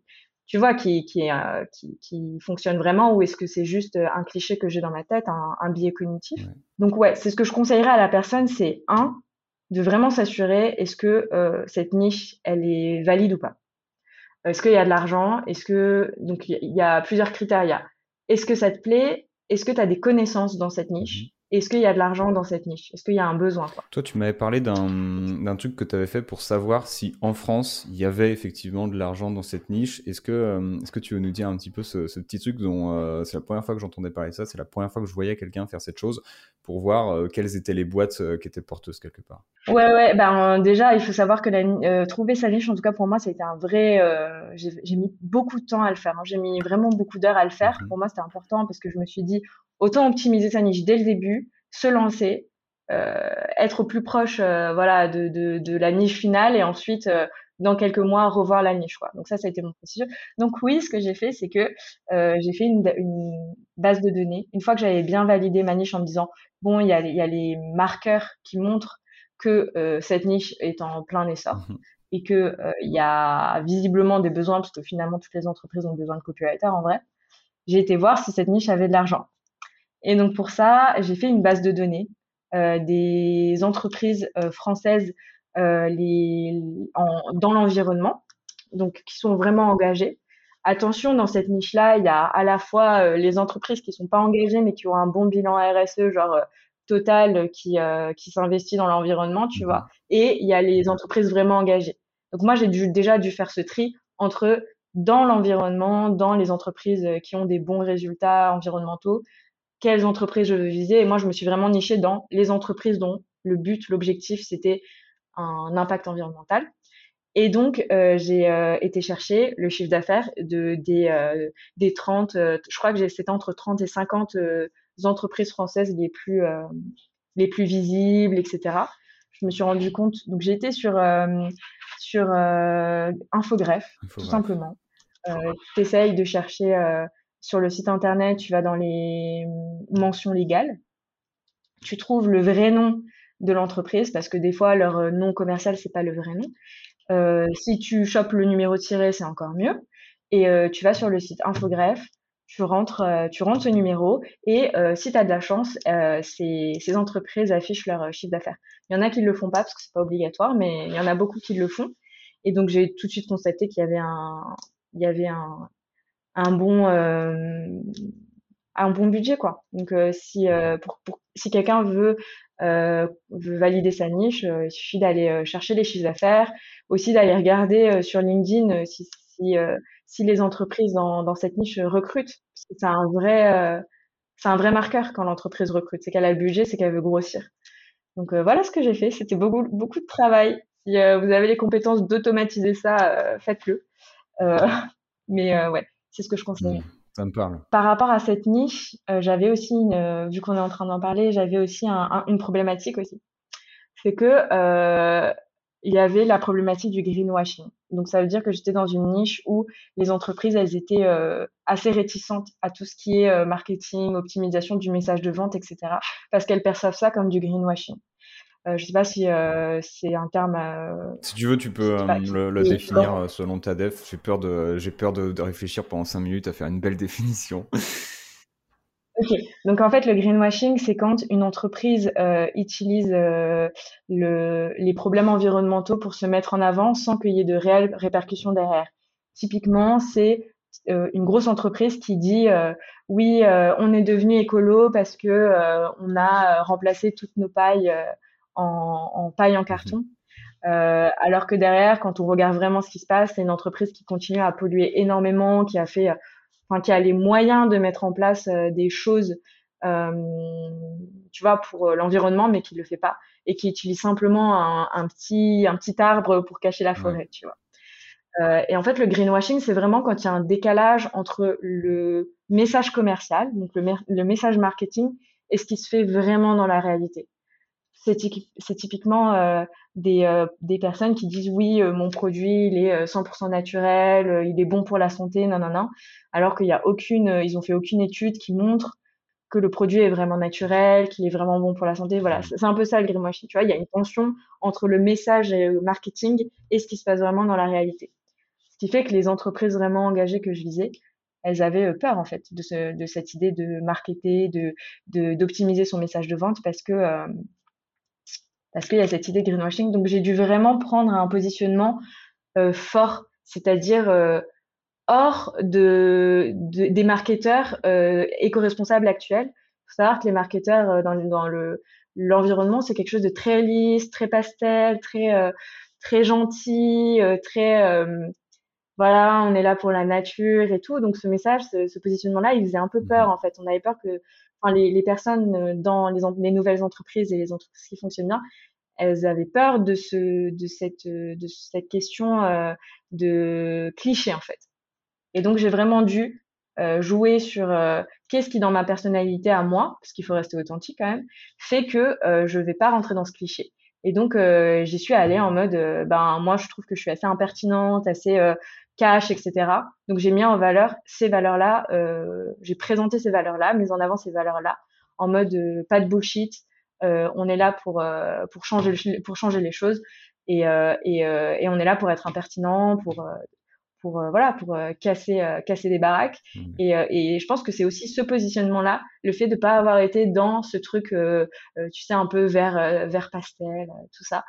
tu vois, qui, qui, qui, qui fonctionne vraiment ou est-ce que c'est juste un cliché que j'ai dans ma tête, un, un biais cognitif? Donc, ouais, c'est ce que je conseillerais à la personne, c'est un, de vraiment s'assurer est-ce que cette niche, elle est valide ou pas. Est-ce qu'il y a de l'argent? Est-ce que donc il y a plusieurs critères. Est-ce que ça te plaît? Est-ce que tu as des connaissances dans cette niche? Mmh est-ce qu'il y a de l'argent dans cette niche? Est-ce qu'il y a un besoin Toi, tu m'avais parlé d'un truc que tu avais fait pour savoir si en France, il y avait effectivement de l'argent dans cette niche. Est-ce que, euh, est-ce que tu veux nous dire un petit peu ce, ce petit truc dont euh, c'est la première fois que j'entendais parler de ça, c'est la première fois que je voyais quelqu'un faire cette chose pour voir euh, quelles étaient les boîtes qui étaient porteuses quelque part? Ouais, ouais, ben, déjà, il faut savoir que la, trouver sa niche, en tout cas pour moi, c'était un vrai. J'ai mis beaucoup de temps à le faire. Hein. J'ai mis vraiment beaucoup d'heures à le faire. Mmh pour moi, c'était important parce que je me suis dit, autant optimiser sa niche dès le début, se lancer, euh, être au plus proche euh, voilà de, de, de, la niche finale et ensuite euh, dans quelques mois revoir la niche quoi. Donc ça ça a été mon processus. Donc oui, ce que j'ai fait c'est que j'ai fait une, une, base de données. Une fois que j'avais bien validé ma niche en me disant bon il y a, il y a les marqueurs qui montrent que cette niche est en plein essor. Mmh et que il y a visiblement des besoins parce que finalement toutes les entreprises ont besoin de copywriters en vrai. J'ai été voir si cette niche avait de l'argent. Et donc pour ça, j'ai fait une base de données euh, des entreprises euh, françaises euh, les, en, dans l'environnement, donc qui sont vraiment engagées. Attention, dans cette niche-là, il y a à la fois les entreprises qui sont pas engagées mais qui ont un bon bilan RSE, genre Total qui, qui s'investit dans l'environnement, tu vois, et il y a les entreprises vraiment engagées. Donc moi, j'ai déjà dû faire ce tri entre dans l'environnement, dans les entreprises qui ont des bons résultats environnementaux, quelles entreprises je veux viser. Et moi, je me suis vraiment nichée dans les entreprises dont le but, l'objectif, c'était un impact environnemental. Et donc, euh, j'ai euh, été chercher le chiffre d'affaires de, des, euh, des 30, je crois que c'était entre 30 et 50 entreprises françaises les plus, les plus visibles, etc. Je me suis rendu compte, donc j'ai été sur, sur Infogreffe, tout simplement. tu essayes de chercher sur le site internet, tu vas dans les mentions légales, tu trouves le vrai nom de l'entreprise parce que des fois leur nom commercial c'est pas le vrai nom. si tu chopes le numéro tiré, c'est encore mieux. Et tu vas sur le site Infogreffe, tu rentres, tu rentres ce numéro et si tu as de la chance, ces, ces entreprises affichent leur chiffre d'affaires. Il y en a qui le font pas parce que c'est pas obligatoire, mais il y en a beaucoup qui le font. Et donc j'ai tout de suite constaté qu'il y avait un, un bon, euh, un bon budget quoi. Donc euh, si euh, pour, si quelqu'un veut veut valider sa niche, il suffit d'aller chercher les chiffres d'affaires, aussi d'aller regarder sur LinkedIn si si, si les entreprises dans, dans cette niche recrutent. C'est un vrai c'est un vrai marqueur quand l'entreprise recrute, c'est qu'elle a le budget, c'est qu'elle veut grossir. Donc voilà ce que j'ai fait. C'était beaucoup beaucoup de travail. Si vous avez les compétences d'automatiser ça, faites-le. mais ouais, c'est ce que je conseille. Mmh, ça me parle. Par rapport à cette niche, euh, j'avais aussi, une, euh, vu qu'on est en train d'en parler, j'avais aussi un, une problématique aussi. C'est que euh, il y avait la problématique du greenwashing. Donc ça veut dire que j'étais dans une niche où les entreprises, elles étaient euh, assez réticentes à tout ce qui est marketing, optimisation du message de vente, etc. Parce qu'elles perçoivent ça comme du greenwashing. Euh, je sais pas si euh, c'est un terme. Euh, si tu veux, tu peux le, définir selon ta def. J'ai peur de, j'ai peur de, de, réfléchir pendant 5 minutes à faire une belle définition. Ok, donc en fait le greenwashing, c'est quand une entreprise euh, utilise euh, le, les problèmes environnementaux pour se mettre en avant sans qu'il y ait de réelles répercussions derrière. Typiquement, c'est euh, une grosse entreprise qui dit oui, on est devenu écolo parce que on a remplacé toutes nos pailles en, en paille en carton. Euh, alors que derrière, quand on regarde vraiment ce qui se passe, c'est une entreprise qui continue à polluer énormément, qui a fait, enfin, qui a les moyens de mettre en place euh, des choses, euh, tu vois, pour l'environnement, mais qui le fait pas et qui utilise simplement un, un petit, un petit arbre pour cacher la forêt, tu vois. Euh, et en fait, le greenwashing, c'est vraiment quand il y a un décalage entre le message commercial, donc le, le message marketing, et ce qui se fait vraiment dans la réalité c'est typiquement euh, des, euh, des personnes qui disent oui, euh, mon produit, il est 100% naturel, il est bon pour la santé, non, non, non, alors qu'il y a aucune, ils ont fait aucune étude qui montre que le produit est vraiment naturel, qu'il est vraiment bon pour la santé. Voilà, c'est un peu ça le greenwashing. Tu vois, il y a une tension entre le message et le marketing et ce qui se passe vraiment dans la réalité. Ce qui fait que les entreprises vraiment engagées que je visais, elles avaient peur en fait de, ce, de cette idée de marketer, de d'optimiser son message de vente parce que parce qu'il y a cette idée de greenwashing. Donc j'ai dû vraiment prendre un positionnement euh, fort, c'est-à-dire euh, hors de, des marketeurs euh, éco-responsables actuels. Il faut savoir que les marketeurs dans, dans le l'environnement, c'est quelque chose de très lisse, très pastel, très très gentil, très voilà, on est là pour la nature et tout. Donc ce message, ce, ce positionnement-là, il faisait un peu peur mmh en fait. On avait peur que enfin, les, personnes euh, dans les, les, nouvelles entreprises et les entreprises qui fonctionnent bien, elles avaient peur de ce, de cette, de cette question euh, de cliché en fait. Et donc j'ai vraiment dû euh, jouer sur euh, qu'est-ce qui dans ma personnalité à moi, parce qu'il faut rester authentique quand même, fait que euh, je vais pas rentrer dans ce cliché. Et donc j'y suis allée en mode, ben moi je trouve que je suis assez impertinente, assez cash, etc. Donc j'ai mis en valeur ces valeurs-là, euh, j'ai présenté ces valeurs-là, mis en avant ces valeurs-là, en mode euh, pas de bullshit, euh, on est là pour pour changer pour changer les choses et et, et on est là pour être impertinent, pour pour voilà pour casser casser des baraques mmh. et, et je pense que c'est aussi ce positionnement là le fait de pas avoir été dans ce truc tu sais un peu vert vert pastel tout ça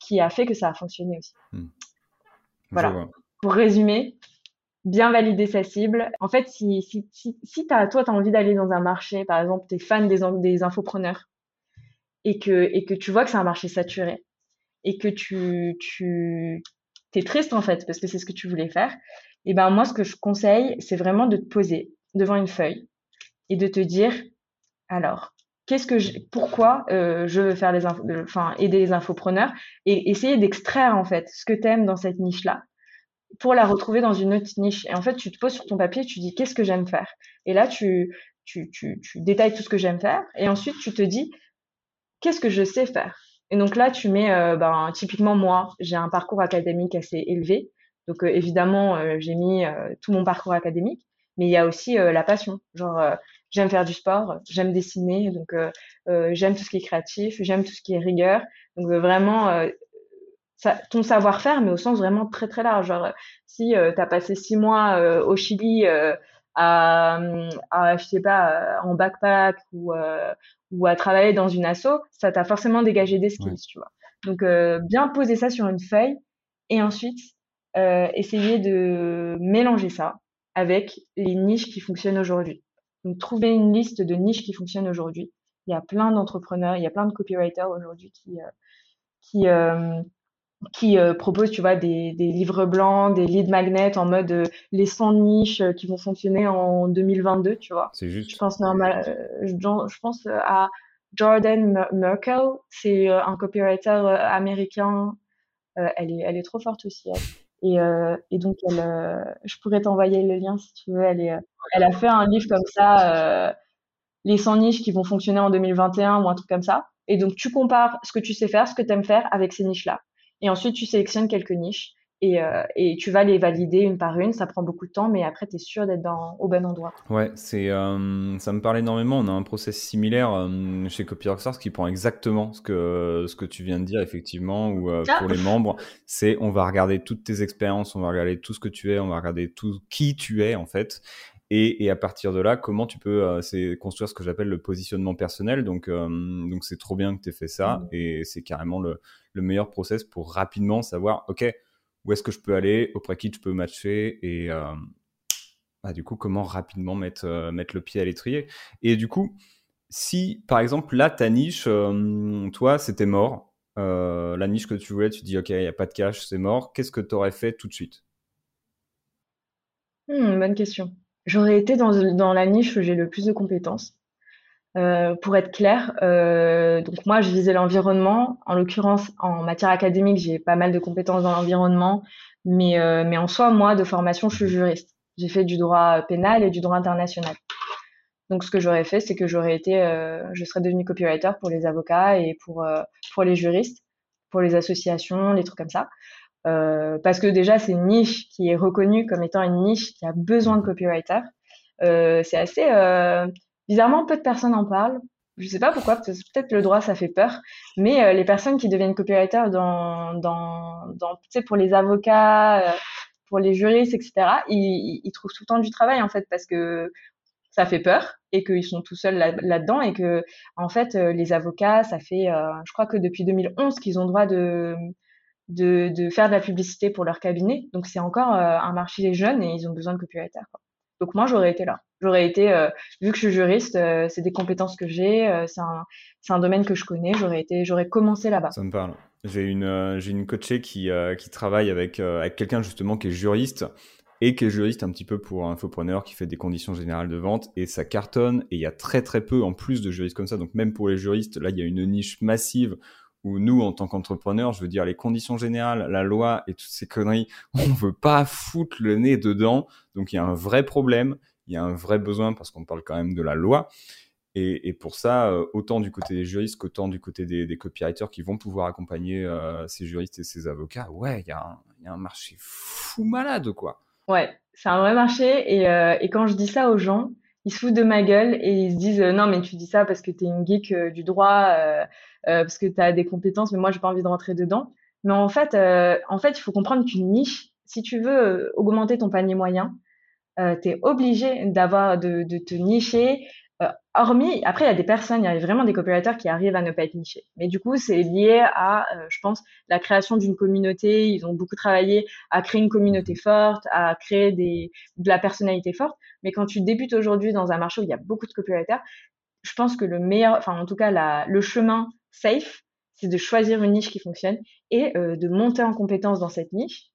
qui a fait que ça a fonctionné aussi mmh. voilà pour résumer, bien valider sa cible. En fait, si, si, si, si toi, tu as envie d'aller dans un marché, par exemple, tu es fan des, des infopreneurs, et que, et que tu vois que c'est un marché saturé, et que tu, tu es triste, en fait, parce que c'est ce que tu voulais faire, et ben moi, ce que je conseille, c'est vraiment de te poser devant une feuille et de te dire, alors, qu'est-ce que je, pourquoi euh, je veux faire les enfin aider les infopreneurs et essayer d'extraire en fait ce que tu aimes dans cette niche là pour la retrouver dans une autre niche. Et en fait, tu te poses sur ton papier, tu dis qu'est-ce que j'aime faire? Et là, tu, tu, tu, tu détailles tout ce que j'aime faire. Et ensuite, tu te dis qu'est-ce que je sais faire? Et donc là, tu mets, euh, ben, typiquement moi, j'ai un parcours académique assez élevé. Donc euh, évidemment, euh, j'ai mis tout mon parcours académique, mais il y a aussi la passion. Genre, j'aime faire du sport, j'aime dessiner, donc j'aime tout ce qui est créatif, j'aime tout ce qui est rigueur. Donc vraiment ça, ton savoir-faire, mais au sens vraiment très très large. Genre, si tu as passé six mois au Chili à, à, je sais pas, en backpack ou, ou à travailler dans une asso, ça t'a forcément dégagé des skills, tu vois. Donc, bien poser ça sur une feuille et ensuite euh, essayer de mélanger ça avec les niches qui fonctionnent aujourd'hui. Donc, trouver une liste de niches qui fonctionnent aujourd'hui. Il y a plein d'entrepreneurs, il y a plein de copywriters aujourd'hui qui, euh, qui, euh, qui proposent, tu vois, des, des, livres blancs, des lead magnets en mode les 100 niches qui vont fonctionner en 2022, tu vois. C'est juste. Je pense, normal, je, je pense à Jordan Merkel, c'est un copywriter américain. elle, est, elle est trop forte aussi. Et, euh, et donc, elle, euh, je pourrais t'envoyer le lien si tu veux. Elle, est, elle a fait un livre comme ça, euh, les 100 niches qui vont fonctionner en 2021 ou un truc comme ça. Et donc, tu compares ce que tu sais faire, ce que tu aimes faire avec ces niches-là. Et ensuite, tu sélectionnes quelques niches et, euh, et, tu vas les valider une par une. Ça prend beaucoup de temps, mais après, tu es sûr d'être au bon endroit. Ouais, c'est, euh, ça me parle énormément. On a un process similaire euh, chez CopyRockstars qui prend exactement ce que, ce que tu viens de dire, effectivement, ou euh, pour les membres. C'est on va regarder toutes tes expériences, on va regarder tout ce que tu es, on va regarder tout qui tu es, en fait. Et, et, à partir de là, comment tu peux c'est construire ce que j'appelle le positionnement personnel. Donc, donc c'est trop bien que tu aies fait ça. Mmh. Et c'est carrément le, le meilleur process pour rapidement savoir, OK, où est-ce que je peux aller, auprès qui je peux matcher et euh, bah, du coup comment rapidement mettre, euh, mettre le pied à l'étrier. Et du coup, si par exemple là ta niche, euh, toi c'était mort, la niche que tu voulais, tu dis ok il n'y a pas de cash, c'est mort, qu'est-ce que tu aurais fait tout de suite? Hmm, Bonne question. J'aurais été dans, dans la niche où j'ai le plus de compétences. Euh, pour être clair, euh, donc moi je visais l'environnement. En l'occurrence, en matière académique, j'ai pas mal de compétences dans l'environnement, mais euh, mais en soi, moi de formation, je suis juriste. J'ai fait du droit pénal et du droit international. Donc ce que j'aurais fait, c'est que j'aurais été, je serais devenue copywriter pour les avocats et pour pour les juristes, pour les associations, les trucs comme ça. Parce que déjà c'est une niche qui est reconnue comme étant une niche qui a besoin de copywriter. c'est assez Bizarrement, peu de personnes en parlent. Je sais pas pourquoi, peut-être le droit ça fait peur, mais euh, les personnes qui deviennent sais, pour les avocats, euh, pour les juristes, etc., ils, trouvent tout le temps du travail en fait parce que ça fait peur et qu'ils sont tout seuls là-dedans et que en fait euh, les avocats, ça fait, je crois que depuis 2011 qu'ils ont droit de, de, de faire de la publicité pour leur cabinet, donc c'est encore un marché jeune et ils ont besoin de copywriters. Donc moi j'aurais été là. J'aurais été, euh, vu que je suis juriste, euh, c'est des compétences que j'ai, euh, c'est un, un, domaine que je connais, j'aurais été, j'aurais commencé là-bas. Ça me parle. J'ai une, j'ai une coachée qui, qui travaille avec, avec quelqu'un justement qui est juriste et qui est juriste un petit peu pour infopreneur qui fait des conditions générales de vente et ça cartonne et il y a très très peu en plus de juristes comme ça. Donc même pour les juristes, là il y a une niche massive nous, en tant qu'entrepreneurs, je veux dire, les conditions générales, la loi et toutes ces conneries, on veut pas foutre le nez dedans. Donc, il y a un vrai problème il y a un vrai besoin parce qu'on parle quand même de la loi. Et, pour ça, euh, autant du côté des juristes qu'autant du côté des, copywriters qui vont pouvoir accompagner euh, ces juristes et ces avocats, ouais, il y, a un marché fou malade, quoi. Ouais, c'est un vrai marché. Et, euh, et, quand je dis ça aux gens, ils se foutent de ma gueule et ils se disent non, mais tu dis ça parce que tu es une geek du droit, parce que tu as des compétences, mais moi, j'ai pas envie de rentrer dedans. Mais en fait, en fait, il faut comprendre qu'une niche, si tu veux augmenter ton panier moyen, euh, tu es obligé d'avoir de, te nicher. Euh, hormis, après, il y a des personnes, il y a vraiment des copywriters qui arrivent à ne pas être nichés. Mais du coup, c'est lié à, euh, je pense, la création d'une communauté. Ils ont beaucoup travaillé à créer une communauté forte, à créer des, de la personnalité forte. Mais quand tu débutes aujourd'hui dans un marché où il y a beaucoup de copywriters, je pense que le meilleur, enfin, en tout cas, la, le chemin safe, c'est de choisir une niche qui fonctionne et euh, de monter en compétence dans cette niche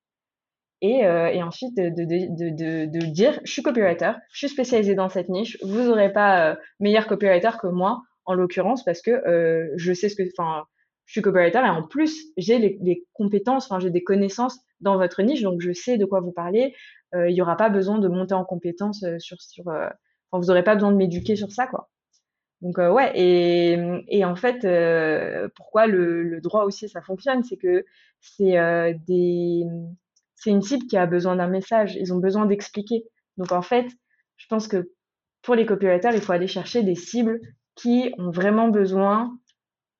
et, euh, et ensuite de, dire je suis copywriter, je suis spécialisé dans cette niche, vous n'aurez pas euh, meilleur copywriter que moi en l'occurrence parce que euh, je sais ce que, enfin, je suis copywriter et en plus j'ai les, compétences, enfin j'ai des connaissances dans votre niche donc je sais de quoi vous parlez. Il n'y aura pas besoin de monter en compétences sur, sur, vous n'aurez pas besoin de m'éduquer sur ça quoi. Donc ouais, et, en fait, pourquoi le, droit aussi ça fonctionne, c'est que c'est des, c'est une cible qui a besoin d'un message. Ils ont besoin d'expliquer. Donc en fait, je pense que pour les copywriters, il faut aller chercher des cibles qui ont vraiment besoin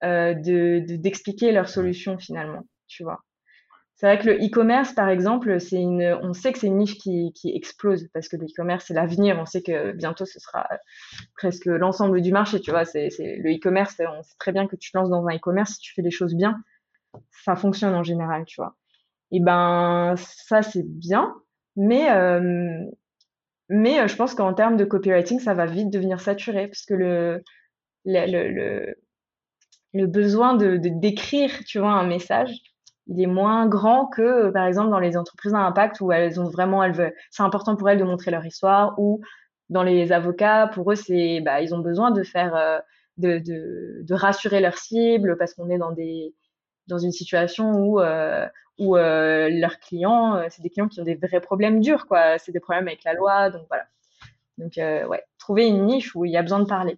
euh, de d'expliquer leur solution finalement, tu vois. C'est vrai que le e-commerce, par exemple, c'est une, on sait que c'est une niche qui, qui explose parce que le e-commerce, c'est l'avenir. On sait que bientôt, ce sera presque l'ensemble du marché, tu vois. C'est, c'est le e-commerce. On sait très bien que tu te lances dans un e-commerce si tu fais les choses bien, ça fonctionne en général, tu vois. Et ben, ça, c'est bien. Mais, euh, mais euh, je pense qu'en termes de copywriting, ça va vite devenir saturé parce que le, le, le, besoin de, d'écrire, tu vois, un message, il est moins grand que, par exemple, dans les entreprises à impact où elles ont vraiment, elles c'est important pour elles de montrer leur histoire ou dans les avocats, pour eux, c'est, bah, ils ont besoin de faire, euh, de, de, de rassurer leur cible parce qu'on est dans des, dans une situation où, euh, où euh, leurs clients, euh, c'est des clients qui ont des vrais problèmes durs, quoi. C'est des problèmes avec la loi, donc voilà. Donc, euh, ouais, trouver une niche où il y a besoin de parler.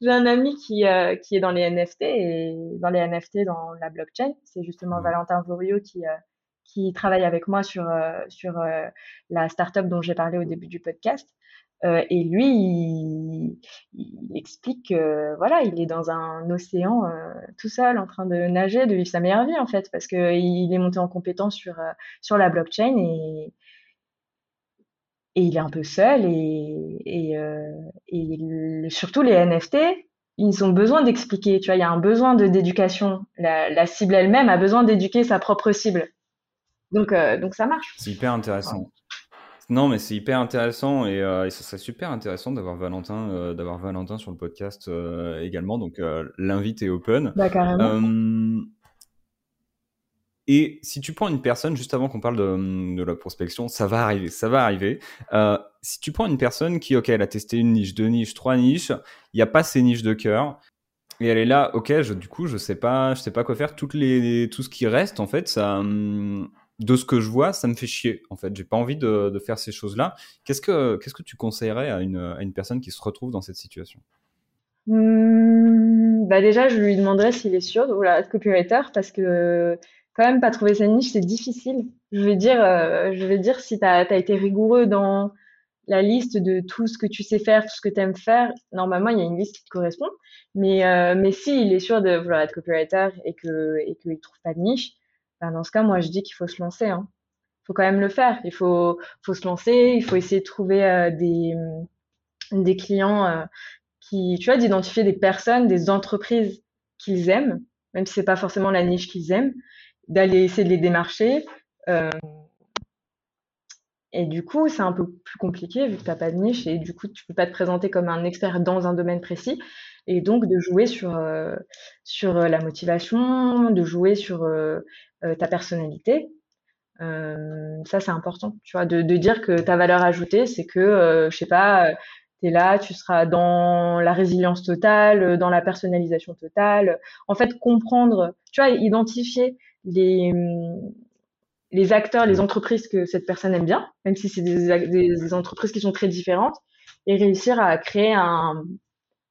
J'ai un ami qui, euh, qui est dans les NFT et dans les NFT dans la blockchain. C'est justement Mmh. Valentin Vorio qui, euh, qui travaille avec moi sur, euh, sur euh, la startup dont j'ai parlé au début du podcast. Euh, et lui, il, il explique que voilà, il est dans un océan euh, tout seul, en train de nager, de vivre sa meilleure vie en fait, parce que il est monté en compétence sur euh, sur la blockchain et et il est un peu seul et et, et le- surtout les NFT, ils ont besoin d'expliquer. Tu vois, il y a un besoin d'éducation. La, la cible elle-même a besoin d'éduquer sa propre cible. Donc donc ça marche. C'est hyper intéressant. Non, mais c'est hyper intéressant et, euh, et serait super intéressant d'avoir Valentin, euh, d'avoir Valentin sur le podcast euh, également. Donc euh, l'invite est open. Bah carrément. Et si tu prends une personne, juste avant qu'on parle de, de la prospection, ça va arriver, ça va arriver. Si tu prends une personne qui, ok, elle a testé une niche, deux niches, trois niches, il n'y a pas ces niches de cœur, et elle est là, ok, je, du coup, je sais pas, je sais pas quoi faire. Toutes les, tout ce qui reste, en fait, ça, hum, de ce que je vois, ça me fait chier. En fait, j'ai pas envie de, faire ces choses-là. Qu'est-ce que, que tu conseillerais à une, personne qui se retrouve dans cette situation? Hmm, bah déjà, je lui demanderais s'il est sûr de vouloir être copywriter parce que quand même pas trouver sa niche, c'est difficile. Je vais dire, euh, je dire si tu as, été rigoureux dans la liste de tout ce que tu sais faire, tout ce que tu aimes faire, normalement, il y a une liste qui te correspond. Mais, euh, mais si il est sûr de vouloir être copywriter et que et qu'il trouve pas de niche, dans ce cas, moi, je dis qu'il faut se lancer. Hein. faut quand même le faire. Il faut, faut se lancer. Il faut essayer de trouver euh, des, des clients euh, qui, tu vois, d'identifier des personnes, des entreprises qu'ils aiment, même si c'est pas forcément la niche qu'ils aiment, d'aller essayer de les démarcher. Euh, et du coup, c'est un peu plus compliqué vu que t'as pas de niche et du coup, tu peux pas te présenter comme un expert dans un domaine précis. Et donc, de jouer sur, euh, sur la motivation, de jouer sur euh, ta personnalité. Euh, ça, c'est important, tu vois, de, dire que ta valeur ajoutée, c'est que, euh, je sais pas, tu es là, tu seras dans la résilience totale, dans la personnalisation totale. En fait, comprendre, tu vois, identifier les, les acteurs, les entreprises que cette personne aime bien, même si c'est des, des, entreprises qui sont très différentes, et réussir à créer un,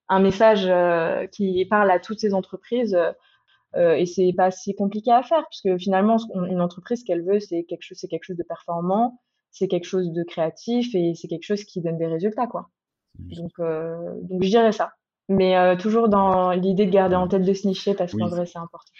un message euh, qui parle à toutes ces entreprises. Euh, et c'est pas si compliqué à faire, puisque finalement, une entreprise, ce qu'elle veut, c'est quelque chose, c'est quelque chose de performant, c'est quelque chose de créatif, et c'est quelque chose qui donne des résultats, quoi. Donc, euh, donc je dirais ça. Mais euh, toujours dans l'idée de garder en tête de se nicher, parce qu'en Oui. vrai, c'est important.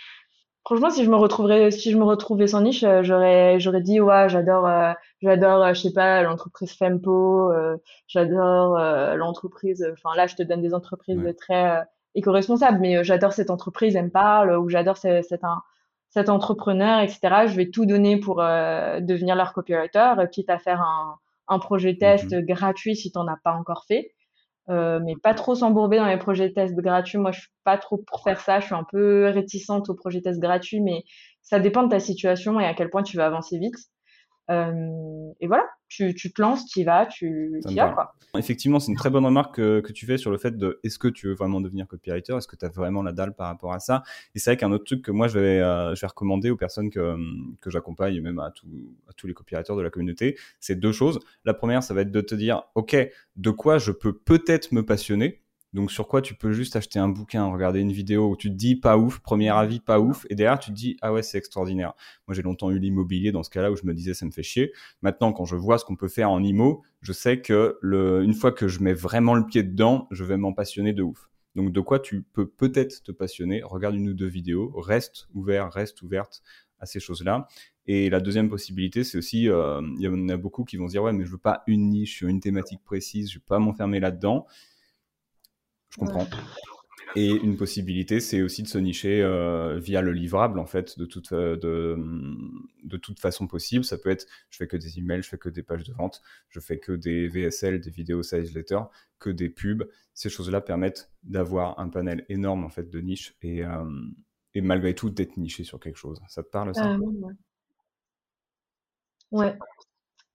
Franchement, si je me retrouverais, si je me retrouvais sans niche, euh, j'aurais, j'aurais dit, ouais, j'adore, euh, j'adore, euh, je sais pas, l'entreprise Fempo, euh, j'adore euh, l'entreprise. Enfin, là, je te donne des entreprises Ouais. très éco-responsables, mais j'adore cette entreprise, elle me parle, ou j'adore ce- cet, un- cet entrepreneur, etc. Je vais tout donner pour devenir leur copywriter, quitte à faire un, un projet test Mhm. gratuit si t'en as pas encore fait. Euh, mais pas trop s'embourber dans les projets de test gratuits. Moi, je suis pas trop pour faire ça. Je suis un peu réticente aux projets de test gratuits, mais ça dépend de ta situation et à quel point tu vas avancer vite. Euh, et voilà, tu, tu te lances, tu y vas, tu y vas, quoi. Effectivement, c'est une très bonne remarque que, que tu fais sur le fait de est-ce que tu veux vraiment devenir copywriter Est-ce que tu as vraiment la dalle par rapport à ça? Et c'est vrai qu'un autre truc que moi je vais, euh, je vais recommander aux personnes que, que j'accompagne et même à, tout, à tous les copywriters de la communauté, c'est deux choses. La première, ça va être de te dire ok, de quoi je peux peut-être me passionner? Donc sur quoi tu peux juste acheter un bouquin, regarder une vidéo où tu te dis pas ouf, premier avis pas ouf, et derrière tu te dis ah ouais c'est extraordinaire. Moi j'ai longtemps eu l'immobilier dans ce cas-là où je me disais ça me fait chier. Maintenant quand je vois ce qu'on peut faire en IMO, je sais que le, une fois que je mets vraiment le pied dedans, je vais m'en passionner de ouf. Donc de quoi tu peux peut-être te passionner, regarde une ou deux vidéos, reste ouvert, reste ouverte à ces choses-là. Et la deuxième possibilité, c'est aussi, euh, il y en a beaucoup qui vont dire ouais mais je veux pas une niche sur une thématique précise, je vais pas m'enfermer là-dedans. Je comprends. Et une possibilité, c'est aussi de se nicher euh, via le livrable, en fait, de toute, euh, de, de, toute façon possible. Ça peut être, je fais que des emails, je fais que des pages de vente, je fais que des VSL, des vidéos sales letter, que des pubs. Ces choses-là permettent d'avoir un panel énorme, en fait, de niches et, euh, et malgré tout d'être niché sur quelque chose. Ça te parle, ça? Ouais. ouais.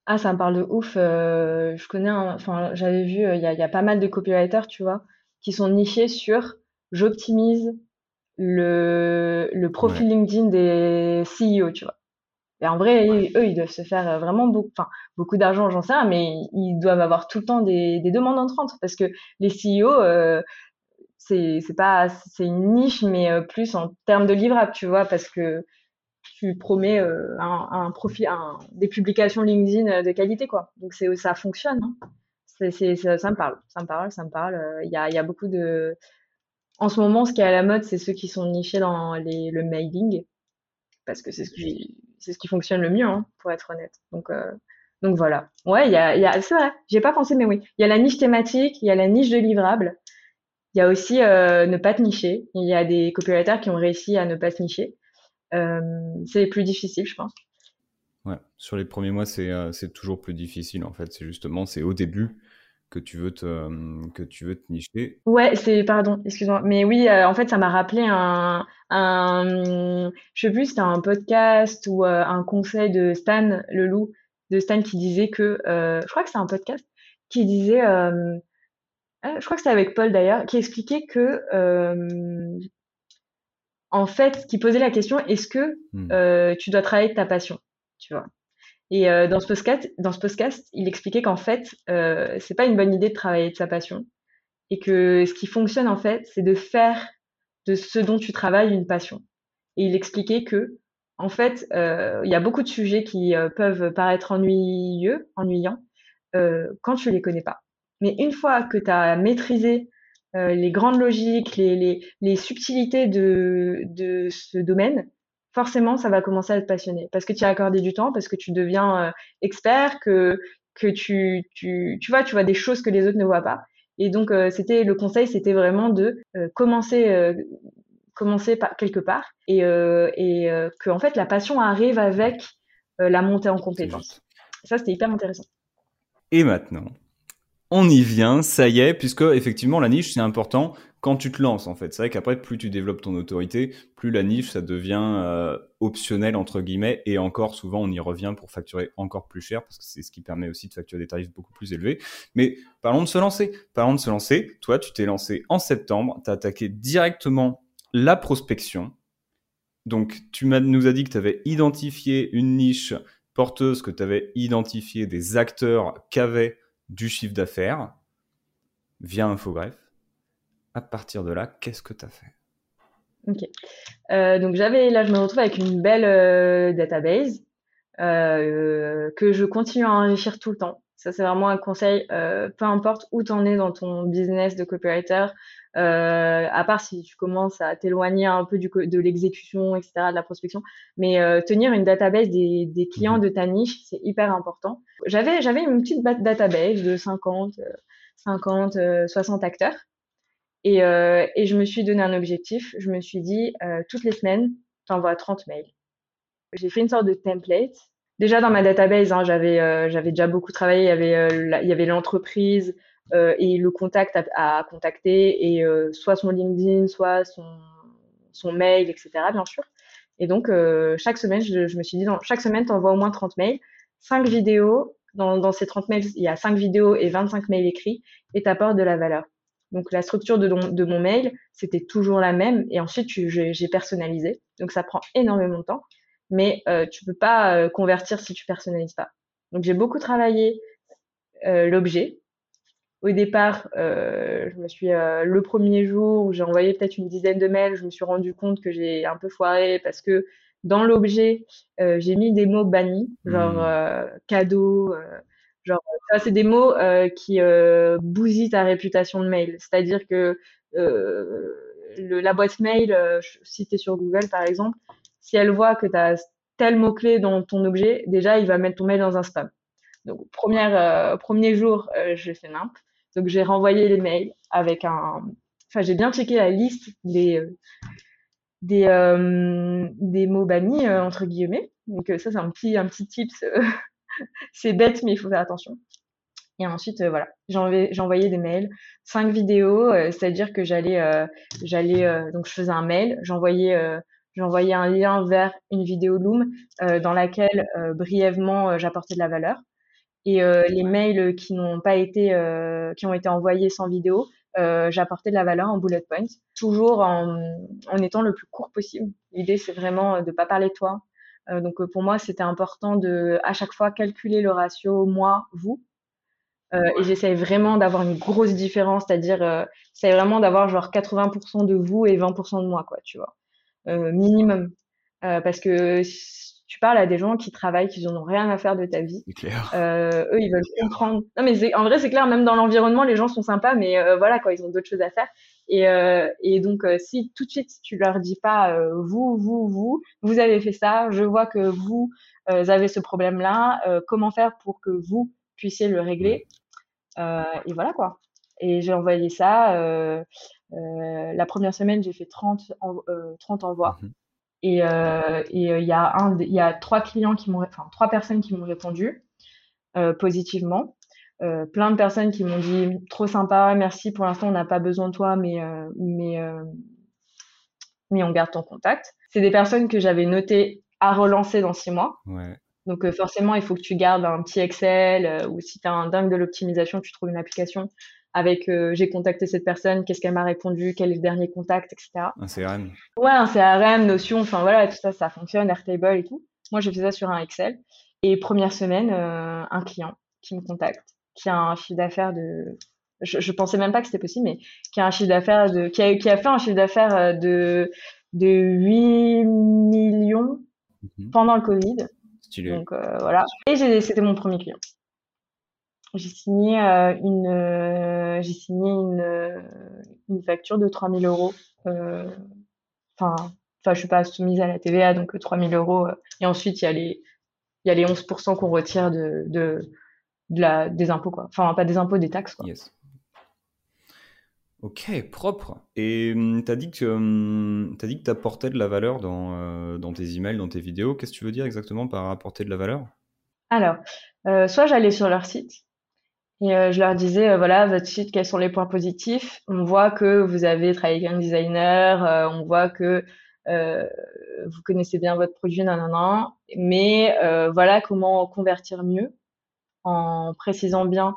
Ah, ça me parle de ouf. je connais, enfin, j'avais vu, il y a pas mal de copywriters, tu vois qui sont nichés sur j'optimise le, le profil LinkedIn des CEO, tu vois. Et en vrai, eux, ils doivent se faire vraiment beaucoup, enfin, beaucoup d'argent, j'en sais rien, mais ils doivent avoir tout le temps des, des demandes entrantes parce que les CEO, euh, c'est, c'est pas, c'est une niche, mais euh, plus en termes de livrable, tu vois, parce que tu promets euh, un, un profil, un, des publications LinkedIn de qualité, quoi. Donc c'est, ça fonctionne. Hein c'est, ça, ça, me parle, ça me parle, ça me parle. Euh, il y a, y a beaucoup de. En ce moment, ce qui est à la mode, c'est ceux qui sont nichés dans les, le mailing, parce que c'est ce qui, c'est ce qui fonctionne le mieux, hein, pour être honnête. Donc, euh, donc voilà. Ouais, y a, y a, c'est vrai. J'ai pas pensé, mais oui. Il y a la niche thématique, il y a la niche de livrable. Il y a aussi euh, ne pas te nicher. Il y a des copywriters qui ont réussi à ne pas se nicher. Euh, c'est plus difficile, je pense. Ouais, sur les premiers mois, c'est, c'est toujours plus difficile en fait. C'est justement, c'est au début que tu veux te, que tu veux te nicher. Ouais, c'est, pardon, excuse-moi. Mais oui, euh, en fait, ça m'a rappelé un, un, je sais plus, c'était un podcast ou euh, un conseil de Stan le loup, de Stan qui disait que, euh, je crois que c'est un podcast, qui disait, je crois que c'est avec Paul d'ailleurs, qui expliquait que, en fait, qui posait la question, est-ce que mmh. tu dois travailler de ta passion, tu vois? Et euh, dans ce podcast, il expliquait qu'en fait, euh, c'est pas une bonne idée de travailler de sa passion, et que ce qui fonctionne en fait, c'est de faire de ce dont tu travailles une passion. Et il expliquait que, en fait, euh, il y a beaucoup de sujets qui euh, peuvent paraître ennuyeux, ennuyants, euh, quand tu les connais pas. Mais une fois que tu as maîtrisé les grandes logiques, les, les, les subtilités de, de ce domaine, forcément, ça va commencer à te passionner parce que tu as accordé du temps, parce que tu deviens euh, expert, que que tu, tu tu vois, tu vois des choses que les autres ne voient pas. Et donc, euh, c'était le conseil, c'était vraiment de euh, commencer commencer par quelque part et et que en fait la passion arrive avec la montée en compétence. Ça, c'était hyper intéressant. Et maintenant, on y vient, ça y est, puisque effectivement la niche c'est important quand tu te lances en fait. C'est vrai qu'après plus tu développes ton autorité, plus la niche ça devient euh, optionnel entre guillemets et encore souvent on y revient pour facturer encore plus cher parce que c'est ce qui permet aussi de facturer des tarifs beaucoup plus élevés. Mais parlons de se lancer. Parlons de se lancer. Toi tu t'es lancé en septembre, tu as attaqué directement la prospection. Donc tu nous as dit que tu avais identifié une niche porteuse, que tu avais identifié des acteurs qu'avaient du chiffre d'affaires via Infogreffe. À partir de là, qu'est-ce que tu as fait? Ok. Euh, donc j'avais là, je me retrouve avec une belle euh, database euh, que je continue à enrichir tout le temps. Ça, c'est vraiment un conseil, peu importe où tu en es dans ton business de copywriter, à part si tu commences à t'éloigner un peu du, de l'exécution, etc., de la prospection. Mais tenir une database des, des clients mmh de ta niche, c'est hyper important. J'avais, j'avais une petite database de 50, 50, 60 acteurs. Et, euh, et je me suis donné un objectif. Je me suis dit, euh, toutes les semaines, tu envoies 30 mails. J'ai fait une sorte de template. Déjà dans ma database, hein, j'avais euh, j'avais déjà beaucoup travaillé. Il y avait il y l'entreprise et le contact à, contacter et soit son LinkedIn, soit son son mail, etc. Bien sûr. Et donc chaque semaine, je, me suis dit, chaque semaine, tu envoies au moins 30 mails, 5 vidéos. Dans, ces 30 mails, il y a 5 vidéos et 25 mails écrits et tu apportes de la valeur. Donc la structure de, de mon mail, c'était toujours la même. Et ensuite, j'ai personnalisé. Donc ça prend énormément de temps. Mais euh, tu peux pas euh, convertir si tu personnalises pas. Donc j'ai beaucoup travaillé euh, l'objet. au départ, je me suis le premier jour où j'ai envoyé peut-être une dizaine de mails, je me suis rendu compte que j'ai un peu foiré parce que dans l'objet, j'ai mis des mots bannis, genre mmh. cadeau, genre ça c'est des mots qui bousillent ta réputation de mail. C'est-à-dire que le, la boîte mail, si tu es sur Google par exemple, si elle voit que tu as tel mot-clé dans ton objet, déjà il va mettre ton mail dans un spam. Donc première, premier jour, j'ai fait nimp. Donc j'ai renvoyé les mails avec un. Enfin, j'ai bien checké la liste des des euh, des mots bannis euh, entre guillemets. Donc euh, ça c'est un petit un petit tips. C'est bête mais il faut faire attention. Et ensuite voilà, j'ai envoyé des mails, cinq vidéos, c'est-à-dire que j'allais j'allais donc je faisais un mail, j'envoyais j'envoyais un lien vers une vidéo Loom dans laquelle brièvement j'apportais de la valeur. Et les mails qui n'ont pas été, qui ont été envoyés sans vidéo, j'apportais de la valeur en bullet points, toujours en, en étant le plus court possible. L'idée, c'est vraiment de ne pas parler de toi. Donc pour moi, c'était important de à chaque fois calculer le ratio moi vous. et j'essaye vraiment d'avoir une grosse différence, c'est-à-dire euh, j'essaye vraiment d'avoir genre 80% de vous et 20% de moi, quoi, tu vois, minimum. parce que tu parles à des gens qui travaillent, qui n'en ont rien à faire de ta vie. Clair. Euh, eux, ils veulent comprendre. Non, mais en vrai, c'est clair, même dans l'environnement, les gens sont sympas, mais euh, voilà, quoi, ils ont d'autres choses à faire. Et, euh, et donc, euh, si tout de suite, tu leur dis pas, euh, vous, vous, vous, vous avez fait ça, je vois que vous avez ce problème-là, comment faire pour que vous puissiez le régler Et voilà, quoi. Et j'ai envoyé ça. la première semaine, j'ai fait 30, en, 30 envois. Mhm. Et il y a un, il y a trois clients qui m'ont, enfin trois personnes qui m'ont répondu positivement. Euh, plein de personnes qui m'ont dit trop sympa, merci. Pour l'instant, on n'a pas besoin de toi, mais euh, mais euh, mais on garde ton contact. C'est des personnes que j'avais notées à relancer dans six mois. Ouais. Donc forcément, il faut que tu gardes un petit Excel ou si tu as un dingue de l'optimisation, tu trouves une application avec j'ai contacté cette personne, qu'est-ce qu'elle m'a répondu, quel est le dernier contact, etc. Un CRM. Ouais, un CRM, Notion, enfin voilà, tout ça, ça fonctionne, Airtable et tout. Moi, j'ai fait ça sur un Excel. Et première semaine, un client qui me contacte, qui a un chiffre d'affaires de, je, je pensais même pas que c'était possible, mais qui a un chiffre d'affaires de, qui a, qui a fait un chiffre d'affaires euh, de de 8 millions mhm. pendant le Covid. Stylé. Donc voilà. Et c'était mon premier client j'ai signé euh, une euh, j'ai signé une, euh, une facture de 3000 euros enfin enfin je suis pas soumise à la TVA donc 3000 euros et ensuite il y a les il y a les 11% qu'on retire de, de, de la des impôts quoi enfin pas des impôts des taxes quoi yes. Ok, propre. Et hum, tu as dit que hum, as dit que apportais de la valeur dans, dans tes emails, dans tes vidéos. Qu'est-ce que tu veux dire exactement par apporter de la valeur? Alors, soit j'allais sur leur site, et euh, je leur disais, euh, voilà, votre site, quels sont les points positifs? On voit que vous avez travaillé avec un designer, euh, on voit que vous connaissez bien votre produit, nanana. Mais voilà comment convertir mieux en précisant bien,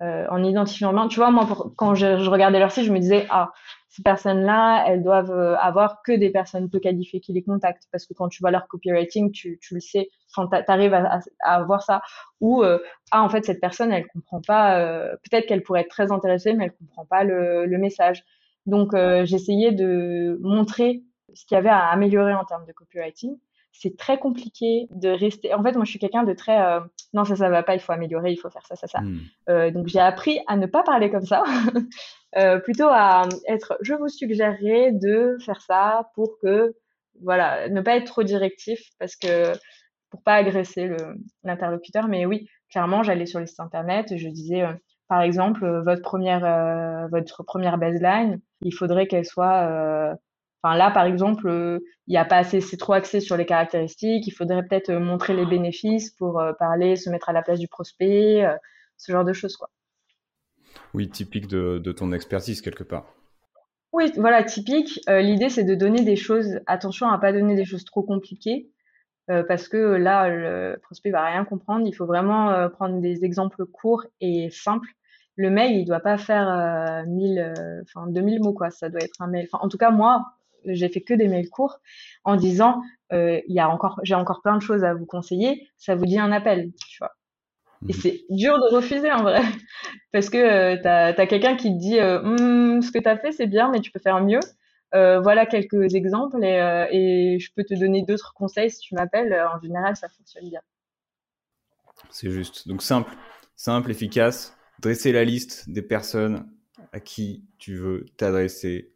en identifiant bien. Tu vois, moi, quand je, regardais leur site, je me disais, ah, ces personnes-là, elles doivent euh, avoir que des personnes peu qualifiées qui les contactent parce que quand tu vois leur copywriting, tu, le sais, quand tu arrives à, à, voir ça. Ou euh, ah en fait cette personne, elle comprend pas. Euh, peut-être qu'elle pourrait être très intéressée, mais elle comprend pas le, le message. Donc j'essayais de montrer ce qu'il y avait à améliorer en termes de copywriting c'est très compliqué de rester. En fait, moi, je suis quelqu'un de très euh, non, ça, ça va pas, il faut améliorer, il faut faire ça, ça, ça. Hmm. Euh, donc, j'ai appris à ne pas parler comme ça, euh, plutôt à être. Je vous suggérerais de faire ça pour que, voilà, ne pas être trop directif parce que pour pas agresser l'interlocuteur. Mais oui, clairement, j'allais sur les sites internet, et je disais, par exemple, votre première, votre première baseline, il faudrait qu'elle soit Enfin, là, par exemple, euh, il n'y a pas assez, c'est trop axé sur les caractéristiques. Il faudrait peut-être euh, montrer les bénéfices pour euh, parler, se mettre à la place du prospect, ce genre de choses, quoi. Oui, typique de, de ton expertise quelque part. Oui, voilà, typique. L'idée, c'est de donner des choses. Attention à pas donner des choses trop compliquées, parce que là, le prospect va rien comprendre. Il faut vraiment prendre des exemples courts et simples. Le mail, il doit pas faire 1000, enfin 2000 mots, quoi. Ça doit être un mail. Enfin, en tout cas, moi, j'ai fait que des mails courts en disant euh, il y a encore j'ai encore plein de choses à vous conseiller ça vous dit un appel tu vois Et mhm. c'est dur de refuser en vrai, parce que euh, tu as, quelqu'un qui te dit euh, hum, ce que tu as fait c'est bien, mais tu peux faire mieux. Euh, voilà quelques exemples et, et, je peux te donner d'autres conseils si tu m'appelles. En général, ça fonctionne bien. C'est juste. Donc simple, simple, efficace. Dresser la liste des personnes à qui tu veux t'adresser,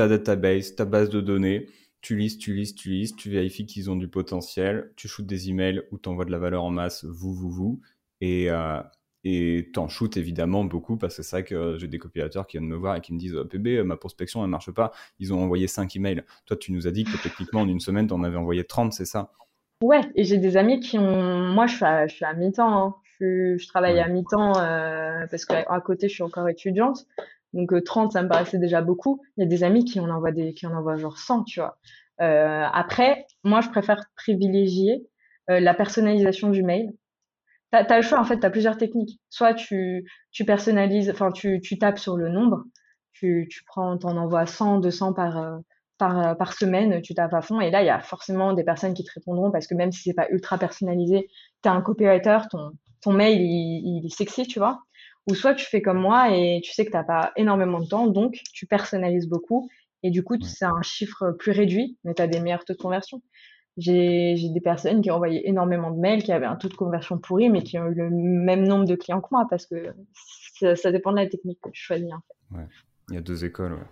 ta database, ta base de données. Tu lises, tu lises, tu lises, tu vérifies qu'ils ont du potentiel, tu shootes des emails ou t'envoies de la valeur en masse, vous, vous, vous, et, euh, et t'en shootes évidemment beaucoup parce que c'est vrai que j'ai des copilateurs qui viennent me voir et qui me disent PB, ma prospection elle marche pas, ils ont envoyé 5 emails. Toi, tu nous as dit que techniquement en une semaine, t'en avais envoyé 30, c'est ça? Ouais, et j'ai des amis qui ont. Moi, je suis à, je suis à mi-temps. Hein. Je, je, travaille à mi-temps euh, parce qu'à côté, je suis encore étudiante. Donc 30, euh, ça me paraissait déjà beaucoup. Il y a des amis qui en envoient des, qui en envoient genre 100, tu vois. Euh, après, moi, je préfère privilégier euh, la personnalisation du mail. T'as as le choix, en fait, tu as plusieurs techniques. Soit tu, tu personnalises, enfin, tu, tu tapes sur le nombre, tu, tu prends, t'en envoies 100, 200 par, euh, par, par semaine, tu tapes à fond, et là, il y a forcément des personnes qui te répondront parce que même si c'est pas ultra personnalisé, tu as un copywriter, ton, ton mail, il, il est sexy, tu vois. Ou soit tu fais comme moi et tu sais que tu n'as pas énormément de temps, donc tu personnalises beaucoup et du coup, c'est un chiffre plus réduit, mais tu as des meilleurs taux de conversion. J'ai des personnes qui ont envoyé énormément de mails, qui avaient un taux de conversion pourri, mais qui ont eu le même nombre de clients que moi, parce que ça, dépend de la technique que tu choisis. Ouais. Il y a deux écoles. Ouais.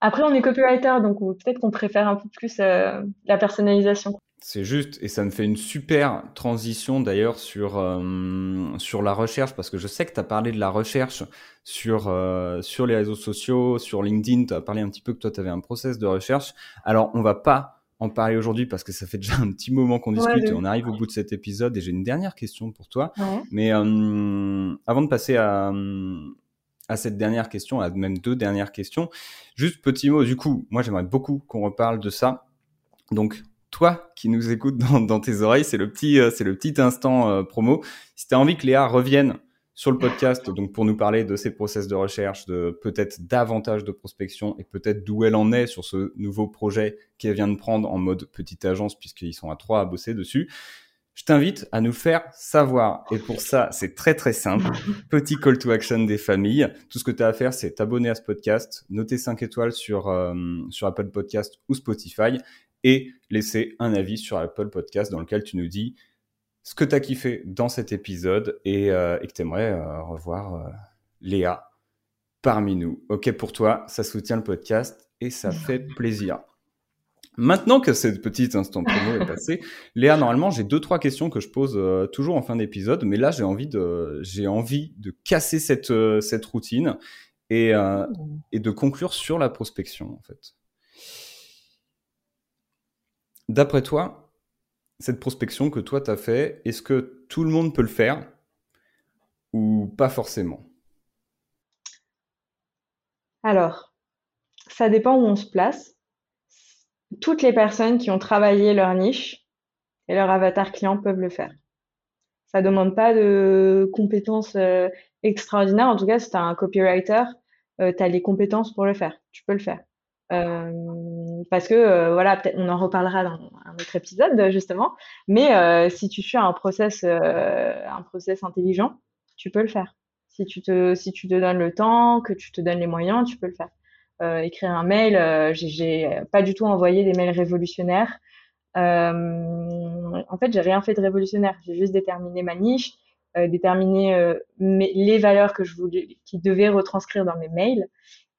Après, on est copywriter, donc peut-être qu'on préfère un peu plus euh, la personnalisation. C'est juste, et ça me fait une super transition d'ailleurs sur, euh, sur la recherche, parce que je sais que tu as parlé de la recherche sur, euh, sur les réseaux sociaux, sur LinkedIn, tu as parlé un petit peu que toi tu avais un process de recherche. Alors on va pas en parler aujourd'hui parce que ça fait déjà un petit moment qu'on discute et on arrive au bout de cet épisode et j'ai une dernière question pour toi. Mais euh, avant de passer à, à cette dernière question, à même deux dernières questions, juste petit mot, du coup, moi j'aimerais beaucoup qu'on reparle de ça. Donc toi qui nous écoutes dans, tes oreilles, c'est le petit, euh, c'est le petit instant euh, promo. Si tu as envie que Léa revienne sur le podcast, donc pour nous parler de ses process de recherche, de peut-être davantage de prospection et peut-être d'où elle en est sur ce nouveau projet qu'elle vient de prendre en mode petite agence puisqu'ils sont à trois à bosser dessus. Je t'invite à nous faire savoir. Et pour ça, c'est très très simple. Petit call to action des familles. Tout ce que tu as à faire, c'est t'abonner à ce podcast, noter 5 étoiles sur, euh, sur Apple Podcast ou Spotify et laisser un avis sur Apple Podcast dans lequel tu nous dis ce que tu as kiffé dans cet épisode et, euh, que tu aimerais euh, revoir euh, Léa parmi nous. Ok pour toi, ça soutient le podcast et ça fait plaisir. Maintenant que cette petite instant promo est passé, Léa, normalement, j'ai deux trois questions que je pose toujours en fin d'épisode, mais là, j'ai envie de j'ai envie de casser cette cette routine et et de conclure sur la prospection en fait. D'après toi, cette prospection que toi tu as fait, est-ce que tout le monde peut le faire ou pas forcément? Alors, ça dépend où on se place. Toutes les personnes qui ont travaillé leur niche et leur avatar client peuvent le faire. Ça ne demande pas de compétences euh, extraordinaires. En tout cas, si tu as un copywriter, euh, tu as les compétences pour le faire. Tu peux le faire. Euh, parce que euh, voilà, peut-être on en reparlera dans un autre épisode justement. Mais euh, si tu fais un process, un process intelligent, tu peux le faire. Si tu te, si tu te donnes le temps, que tu te donnes les moyens, tu peux le faire. écrire un mail, j'ai pas du tout envoyé des mails révolutionnaires. en fait, j'ai rien fait de révolutionnaire. J'ai juste déterminé ma niche, déterminé les valeurs que je voulais, qui devaient retranscrire dans mes mails.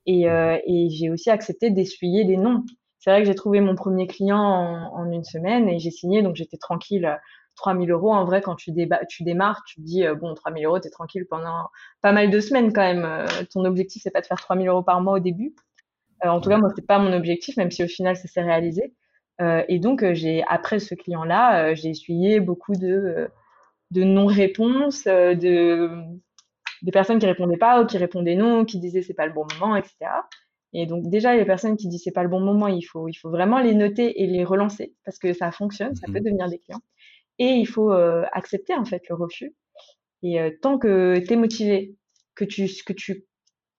Euh, et j'ai aussi accepté d'essuyer des noms. C'est vrai que j'ai trouvé mon premier client en, en une semaine et j'ai signé, donc j'étais tranquille. 3000 euros, en vrai, quand tu, tu démarres, tu te dis, euh, bon, 3000 euros, t'es tranquille pendant pas mal de semaines quand même. Euh, ton objectif, c'est pas de faire 3000 euros par mois au début. Euh, en tout cas, moi, c'est pas mon objectif, même si au final, ça s'est réalisé. et donc, j'ai après ce client-là, j'ai essuyé beaucoup de, de non-réponses, de des personnes qui répondaient pas ou qui répondaient non, qui disaient c'est pas le bon moment, etc. Et donc déjà les personnes qui disent c'est pas le bon moment, il faut il faut vraiment les noter et les relancer parce que ça fonctionne, ça peut mhm. devenir des clients. Et il faut euh, accepter en fait le refus. Et euh, tant que tu es motivé, que tu que tu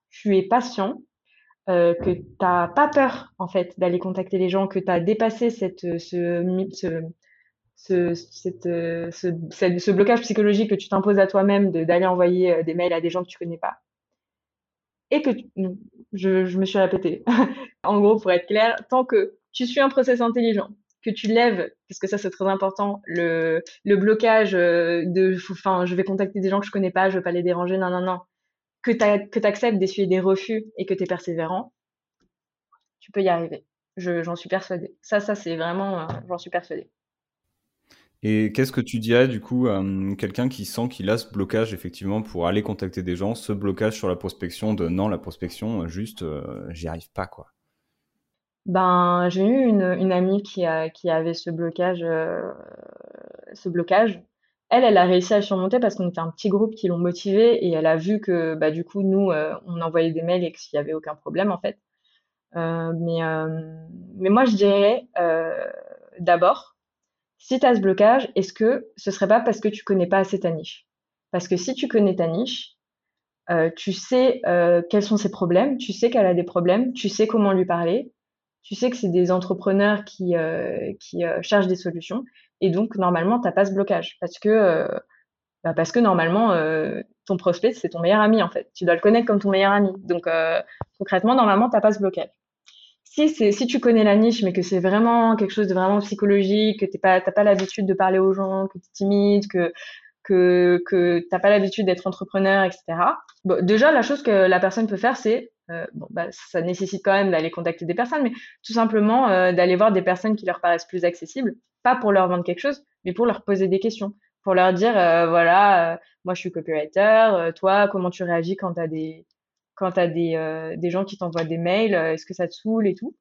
tu es patient, euh, que tu n'as pas peur en fait d'aller contacter les gens, que tu as dépassé cette ce, ce ce, cette, ce, ce, blocage psychologique que tu t'imposes à toi-même d'aller envoyer des mails à des gens que tu connais pas. Et que je, me suis répétée. en gros, pour être clair, tant que tu suis un process intelligent, que tu lèves, parce que ça c'est très important, le, blocage euh, de, enfin, je vais contacter des gens que je connais pas, je veux pas les déranger, non, non, non, que tu acceptes d'essuyer des refus et que tu es persévérant, tu peux y arriver. J'en suis persuadée. Ça, ça c'est vraiment, j'en suis persuadée. Et qu'est-ce que tu dirais du coup à quelqu'un qui sent qu'il a ce blocage effectivement pour aller contacter des gens, ce blocage sur la prospection de non, la prospection, juste euh, j'y arrive pas quoi? Ben, j'ai eu une, amie qui, a, qui avait ce blocage, euh, ce blocage. Elle, elle a réussi à surmonter parce qu'on était un petit groupe qui l'ont motivée et elle a vu que bah, du coup, nous, euh, on envoyait des mails et qu'il n'y avait aucun problème en fait. mais, mais moi, je dirais d'abord, si tu as ce blocage, est-ce que ce serait pas parce que tu connais pas assez ta niche? Parce que si tu connais ta niche, euh, tu sais euh, quels sont ses problèmes, tu sais qu'elle a des problèmes, tu sais comment lui parler, tu sais que c'est des entrepreneurs qui, euh, qui cherchent des solutions, et donc normalement, tu n'as pas ce blocage. Parce que, bah parce que normalement, ton prospect, c'est ton meilleur ami en fait. Tu dois le connaître comme ton meilleur ami. Donc concrètement, normalement, tu n'as pas ce blocage si c'est si tu connais la niche mais que c'est vraiment quelque chose de vraiment psychologique, que t'es pas t'as pas l'habitude de parler aux gens, que tu es timide, que que que t'as pas l'habitude d'être entrepreneur, etc. Bon, déjà la chose que la personne peut faire c'est euh, bon bah ça nécessite quand même d'aller contacter des personnes, mais tout simplement euh, d'aller voir des personnes qui leur paraissent plus accessibles, pas pour leur vendre quelque chose, mais pour leur poser des questions, pour leur dire euh, voilà moi je suis copywriter, toi comment tu réagis quand t'as des quand tu as des, euh, des gens qui t'envoient des mails, euh, est-ce que ça te saoule et tout.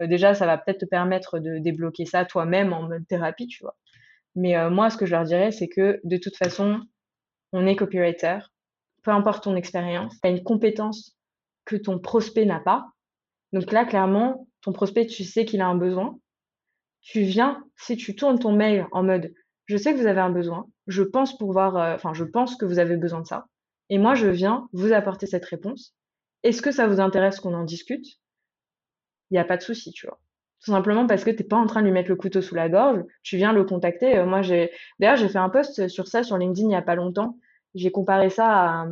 Euh, déjà, ça va peut-être te permettre de débloquer ça toi-même en mode thérapie, tu vois. Mais moi, ce que je leur dirais, c'est que de toute façon, on est copywriter. Peu importe ton expérience, tu as une compétence que ton prospect n'a pas. Donc là, clairement, ton prospect, tu sais qu'il a un besoin. Tu viens, si tu tournes ton mail en mode, je sais que vous avez un besoin, je pense pouvoir, enfin, je pense que vous avez besoin de ça. Et moi, je viens vous apporter cette réponse. Est-ce que ça vous intéresse qu'on en discute? Il n'y a pas de souci, tu vois. Tout simplement parce que tu n'es pas en train de lui mettre le couteau sous la gorge, tu viens le contacter. Euh, moi, j'ai d'ailleurs j'ai fait un post sur ça sur LinkedIn il n'y a pas longtemps. J'ai comparé ça à,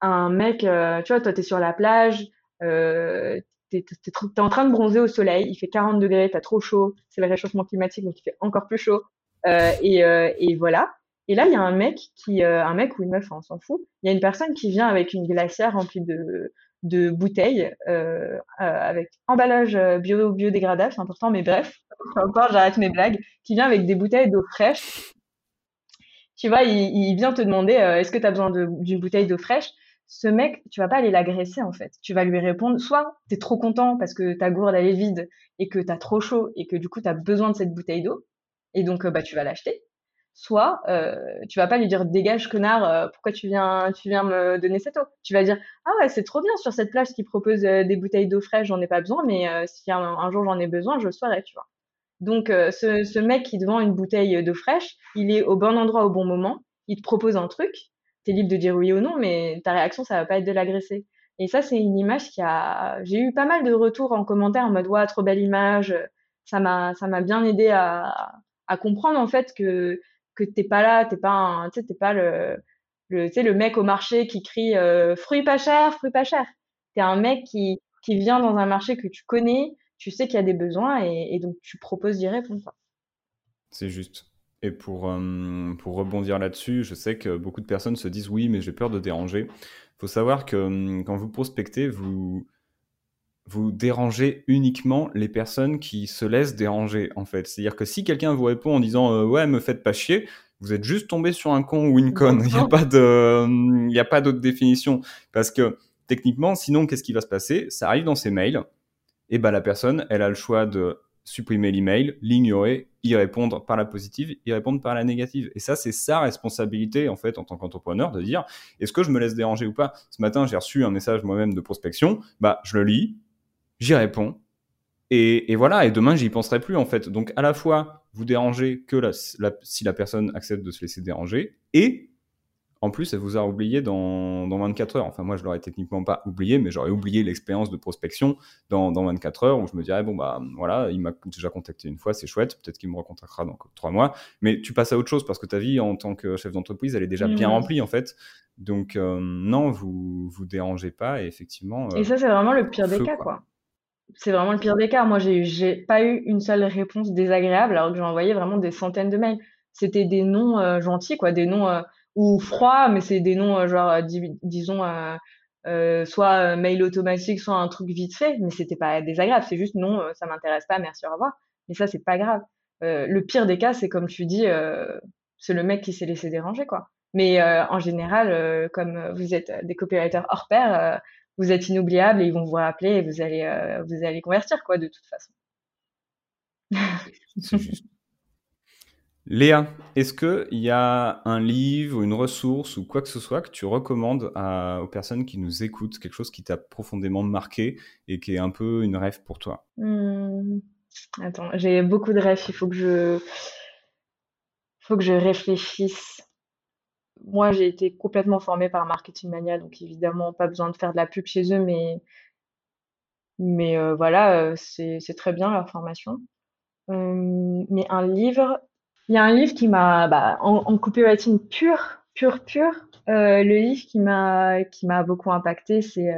un mec, euh, tu vois, toi tu es sur la plage, euh, tu es, en train de bronzer au soleil, il fait 40 degrés, tu as trop chaud, c'est le réchauffement climatique donc il fait encore plus chaud. et voilà. Et là, il y a un mec qui, euh, un mec ou une meuf, hein, on s'en fout. Il y a une personne qui vient avec une glacière remplie de, bouteilles, euh, euh, avec emballage bio, biodégradable, c'est important, mais bref, encore, j'arrête mes blagues, qui vient avec des bouteilles d'eau fraîche. Tu vois, il, vient te demander, est-ce que tu as besoin d'une bouteille d'eau fraîche? Ce mec, tu vas pas aller l'agresser, en fait. Tu vas lui répondre, soit tu es trop content parce que ta gourde, elle est vide et que tu as trop chaud et que du coup, tu as besoin de cette bouteille d'eau, et donc, bah, tu vas l'acheter soit euh, tu vas pas lui dire dégage connard euh, pourquoi tu viens tu viens me donner cette eau? Tu vas dire ah ouais c'est trop bien sur cette plage qui propose euh, des bouteilles d'eau fraîche j'en ai pas besoin mais euh, si un, jour j'en ai besoin je le saurai tu vois. Donc ce, ce, mec qui te vend une bouteille d'eau fraîche il est au bon endroit au bon moment il te propose un truc tu es libre de dire oui ou non mais ta réaction ça va pas être de l'agresser. Et ça c'est une image qui a j'ai eu pas mal de retours en commentaire en mode ouais trop belle image ça m'a ça m'a bien aidé à à comprendre en fait que que t'es pas là, t'es pas tu t'es pas le, le, le mec au marché qui crie euh, fruits pas cher, fruits pas cher. T'es un mec qui, qui vient dans un marché que tu connais, tu sais qu'il y a des besoins et, donc tu proposes d'y répondre. C'est juste. Et pour, euh, pour rebondir là-dessus, je sais que beaucoup de personnes se disent oui, mais j'ai peur de déranger. Il faut savoir que hum, quand vous prospectez, vous, vous dérangez uniquement les personnes qui se laissent déranger, en fait. C'est-à-dire que si quelqu'un vous répond en disant euh, ouais, me faites pas chier, vous êtes juste tombé sur un con ou une conne. Il n'y a pas de, il n'y a pas d'autre définition. Parce que techniquement, sinon, qu'est-ce qui va se passer? Ça arrive dans ses mails. Et ben la personne, elle a le choix de supprimer l'email, l'ignorer, y répondre par la positive, y répondre par la négative. Et ça, c'est sa responsabilité, en fait, en tant qu'entrepreneur, de dire, est-ce que je me laisse déranger ou pas? Ce matin, j'ai reçu un message moi-même de prospection, bah, je le lis, j'y réponds. Et, et, voilà, et demain, j'y penserai plus, en fait. Donc, à la fois, vous dérangez que la, si la personne accepte de se laisser déranger, et en plus, elle vous a oublié dans, dans 24 heures. Enfin, moi, je l'aurais techniquement pas oublié, mais j'aurais oublié l'expérience de prospection dans, dans 24 heures où je me dirais, bon, bah voilà, il m'a déjà contacté une fois, c'est chouette, peut-être qu'il me recontactera dans trois mois. Mais tu passes à autre chose parce que ta vie en tant que chef d'entreprise, elle est déjà bien remplie, en fait. Donc, euh, non, vous vous dérangez pas et effectivement. et ça, c'est vraiment le pire des cas, quoi. C'est vraiment le pire des cas. Moi, j'ai pas eu une seule réponse désagréable alors que j'ai envoyé vraiment des centaines de mails. C'était des noms euh, gentils, quoi, des noms euh, ou froids, mais c'est des noms euh, genre, disons, soit mail automatique, soit un truc vite fait, mais c'était pas désagréable. C'est juste non, ça m'intéresse pas, merci, au revoir. Mais ça, c'est pas grave. le pire des cas, c'est comme tu dis, c'est le mec qui s'est laissé déranger, quoi. Mais en général, comme vous êtes des copywriters hors pair, vous êtes inoubliables et ils vont vous rappeler et vous allez, vous allez convertir, quoi, de toute façon. Léa, est-ce qu'il y a un livre, une ressource ou quoi que ce soit que tu recommandes aux personnes qui nous écoutent, quelque chose qui t'a profondément marqué et qui est un peu une rêve pour toi? Hmm. Attends, j'ai beaucoup de rêves, il faut que je, faut que je réfléchisse. Moi, j'ai été complètement formée par Marketing Mania, donc évidemment, pas besoin de faire de la pub chez eux, mais, mais euh, voilà, euh, c'est très bien leur formation. Euh, mais un livre, il y a un livre qui m'a, bah, en, en copywriting pur, pur, pur, euh, le livre qui m'a, qui m'a beaucoup impacté, c'est,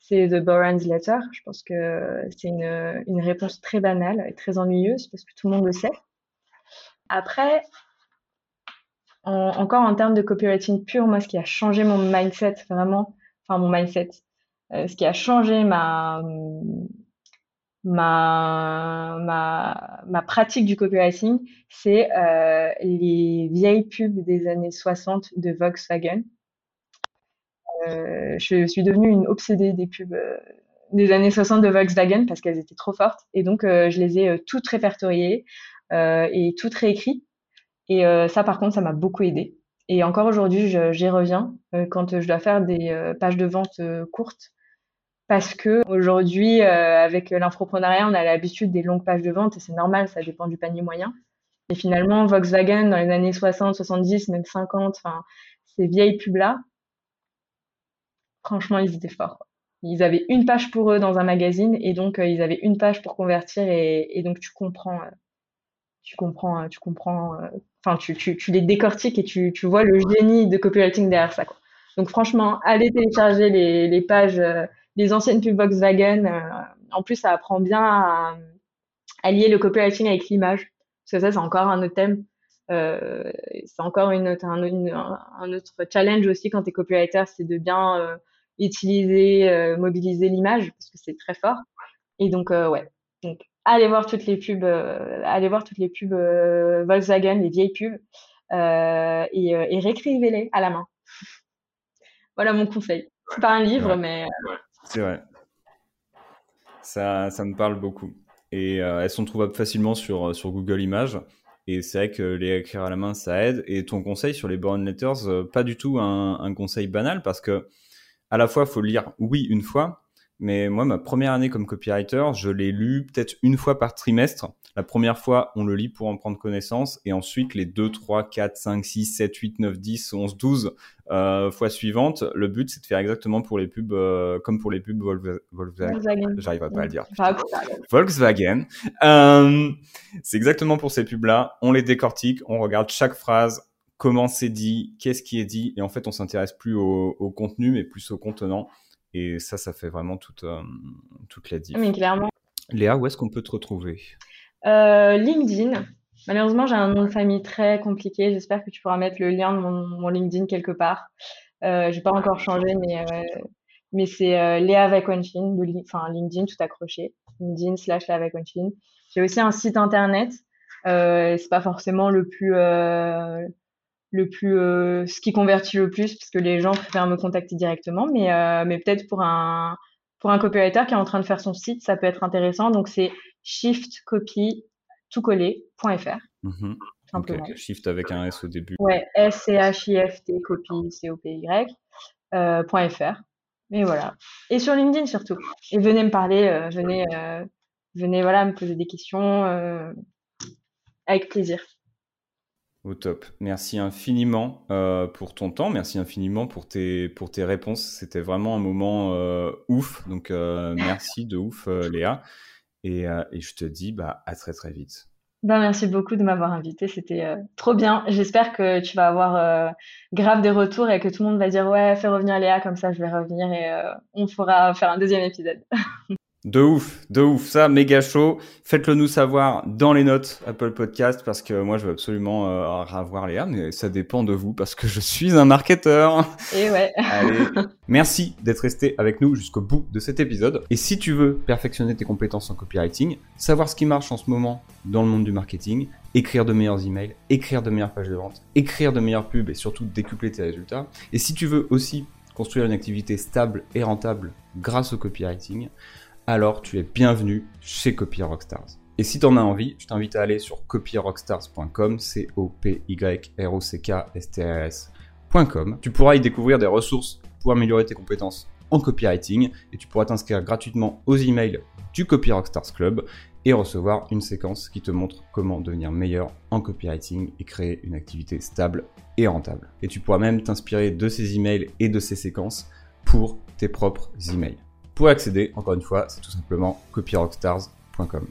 c'est The Boran's Letter. Je pense que c'est une, une réponse très banale et très ennuyeuse parce que tout le monde le sait. Après, encore en termes de copywriting pur, moi, ce qui a changé mon mindset vraiment, enfin mon mindset, euh, ce qui a changé ma ma, ma, pratique du copywriting, c'est euh, les vieilles pubs des années 60 de Volkswagen. Euh, je suis devenue une obsédée des pubs des années 60 de Volkswagen parce qu'elles étaient trop fortes. Et donc, je les ai toutes répertoriées et toutes réécrites. Et ça, par contre, ça m'a beaucoup aidé. Et encore aujourd'hui, j'y reviens quand je dois faire des pages de vente courtes parce que aujourd'hui, euh, avec l'infoprenariat, on a l'habitude des longues pages de vente et c'est normal, ça dépend du panier moyen. Et finalement, Volkswagen, dans les années 60, 70, même 50, enfin, ces vieilles pubs-là, franchement, ils étaient forts. Ils avaient une page pour eux dans un magazine et donc euh, ils avaient une page pour convertir et, donc tu comprends, euh, tu comprends, tu comprends, enfin, tu, les décortiques et tu, vois le génie de copywriting derrière ça. Donc franchement, allez télécharger les, pages les anciennes pubs Volkswagen. Euh, en plus, ça apprend bien à, lier le copywriting avec l'image. Parce que ça, c'est encore un autre thème. Euh, c'est encore autre, un, autre challenge aussi quand tu es copywriter, c'est de bien euh, utiliser, mobiliser l'image parce que c'est très fort. Et donc, ouais. Donc, allez voir toutes les pubs, allez voir toutes les pubs Volkswagen, les vieilles pubs, et, et réécrivez-les à la main. voilà mon conseil. C'est pas un livre, mais. C'est vrai. Ça, ça me parle beaucoup. Et euh, elles sont trouvables facilement sur, euh, sur Google Images. Et c'est vrai que les écrire à la main, ça aide. Et ton conseil sur les burn letters, euh, pas du tout un, un, conseil banal parce que à la fois, faut lire oui une fois, mais moi, ma première année comme copywriter, je l'ai lu peut-être une fois par trimestre. La première fois, on le lit pour en prendre connaissance. Et ensuite, les 2, 3, 4, 5, 6, 7, 8, 9, 10, 11, 12 euh, fois suivantes, le but, c'est de faire exactement pour les pubs, euh, comme pour les pubs Volkswagen. J'arriverai pas à le dire. Volkswagen. Euh, c'est exactement pour ces pubs-là. On les décortique, on regarde chaque phrase, comment c'est dit, qu'est-ce qui est dit. Et en fait, on s'intéresse plus au, au contenu, mais plus au contenant. Et ça, ça fait vraiment toute, euh, toute la différence. Mais clairement. Léa, où est-ce qu'on peut te retrouver? Euh, LinkedIn. Malheureusement, j'ai un nom de famille très compliqué. J'espère que tu pourras mettre le lien de mon, LinkedIn quelque part. Euh, j'ai pas encore changé, mais euh, mais c'est euh, Léa Vaquanchin, enfin LinkedIn tout accroché. LinkedIn slash Léa Vaquanchin. J'ai aussi un site internet. C'est pas forcément le plus le plus euh, ce qui convertit le plus parce que les gens préfèrent me contacter directement mais euh, mais peut-être pour un pour un copywriter qui est en train de faire son site ça peut être intéressant. Donc c'est shiftcopy tout mmh simplement. Shift avec un s au début. Ouais s c h i f t copy c o p y euh, .fr et voilà. Et sur LinkedIn surtout. Et venez me parler euh, venez euh, venez voilà me poser des questions avec plaisir Au top. Merci infiniment euh, pour ton temps. Merci infiniment pour tes, pour tes réponses. C'était vraiment un moment euh, ouf. Donc, euh, merci de ouf, Léa. Et, je te dis bah, à très, très vite. Ben, merci beaucoup de m'avoir invité. C'était trop bien. J'espère que tu vas avoir grave des retours et que tout le monde va dire Ouais, fais revenir Léa, comme ça je vais revenir et on pourra faire un deuxième épisode. De ouf, de ouf, ça, méga chaud. Faites-le nous savoir dans les notes Apple Podcast parce que moi je veux absolument euh, revoir Léa, mais ça dépend de vous parce que je suis un marketeur. Et ouais. Allez, merci d'être resté avec nous jusqu'au bout de cet épisode. Et si tu veux perfectionner tes compétences en copywriting, savoir ce qui marche en ce moment dans le monde du marketing, écrire de meilleurs emails, écrire de meilleures pages de vente, écrire de meilleures pubs et surtout décupler tes résultats. Et si tu veux aussi construire une activité stable et rentable grâce au copywriting, alors tu es bienvenu chez Copy Rockstars. Et si tu en as envie, je t'invite à aller sur copyrockstars.com, c o p y r o c k s t r s.com. Tu pourras y découvrir des ressources pour améliorer tes compétences en copywriting et tu pourras t'inscrire gratuitement aux emails du Copy Rockstars Club et recevoir une séquence qui te montre comment devenir meilleur en copywriting et créer une activité stable et rentable. Et tu pourras même t'inspirer de ces emails et de ces séquences pour tes propres emails. Pour accéder, encore une fois, c'est tout simplement copyrockstars.com.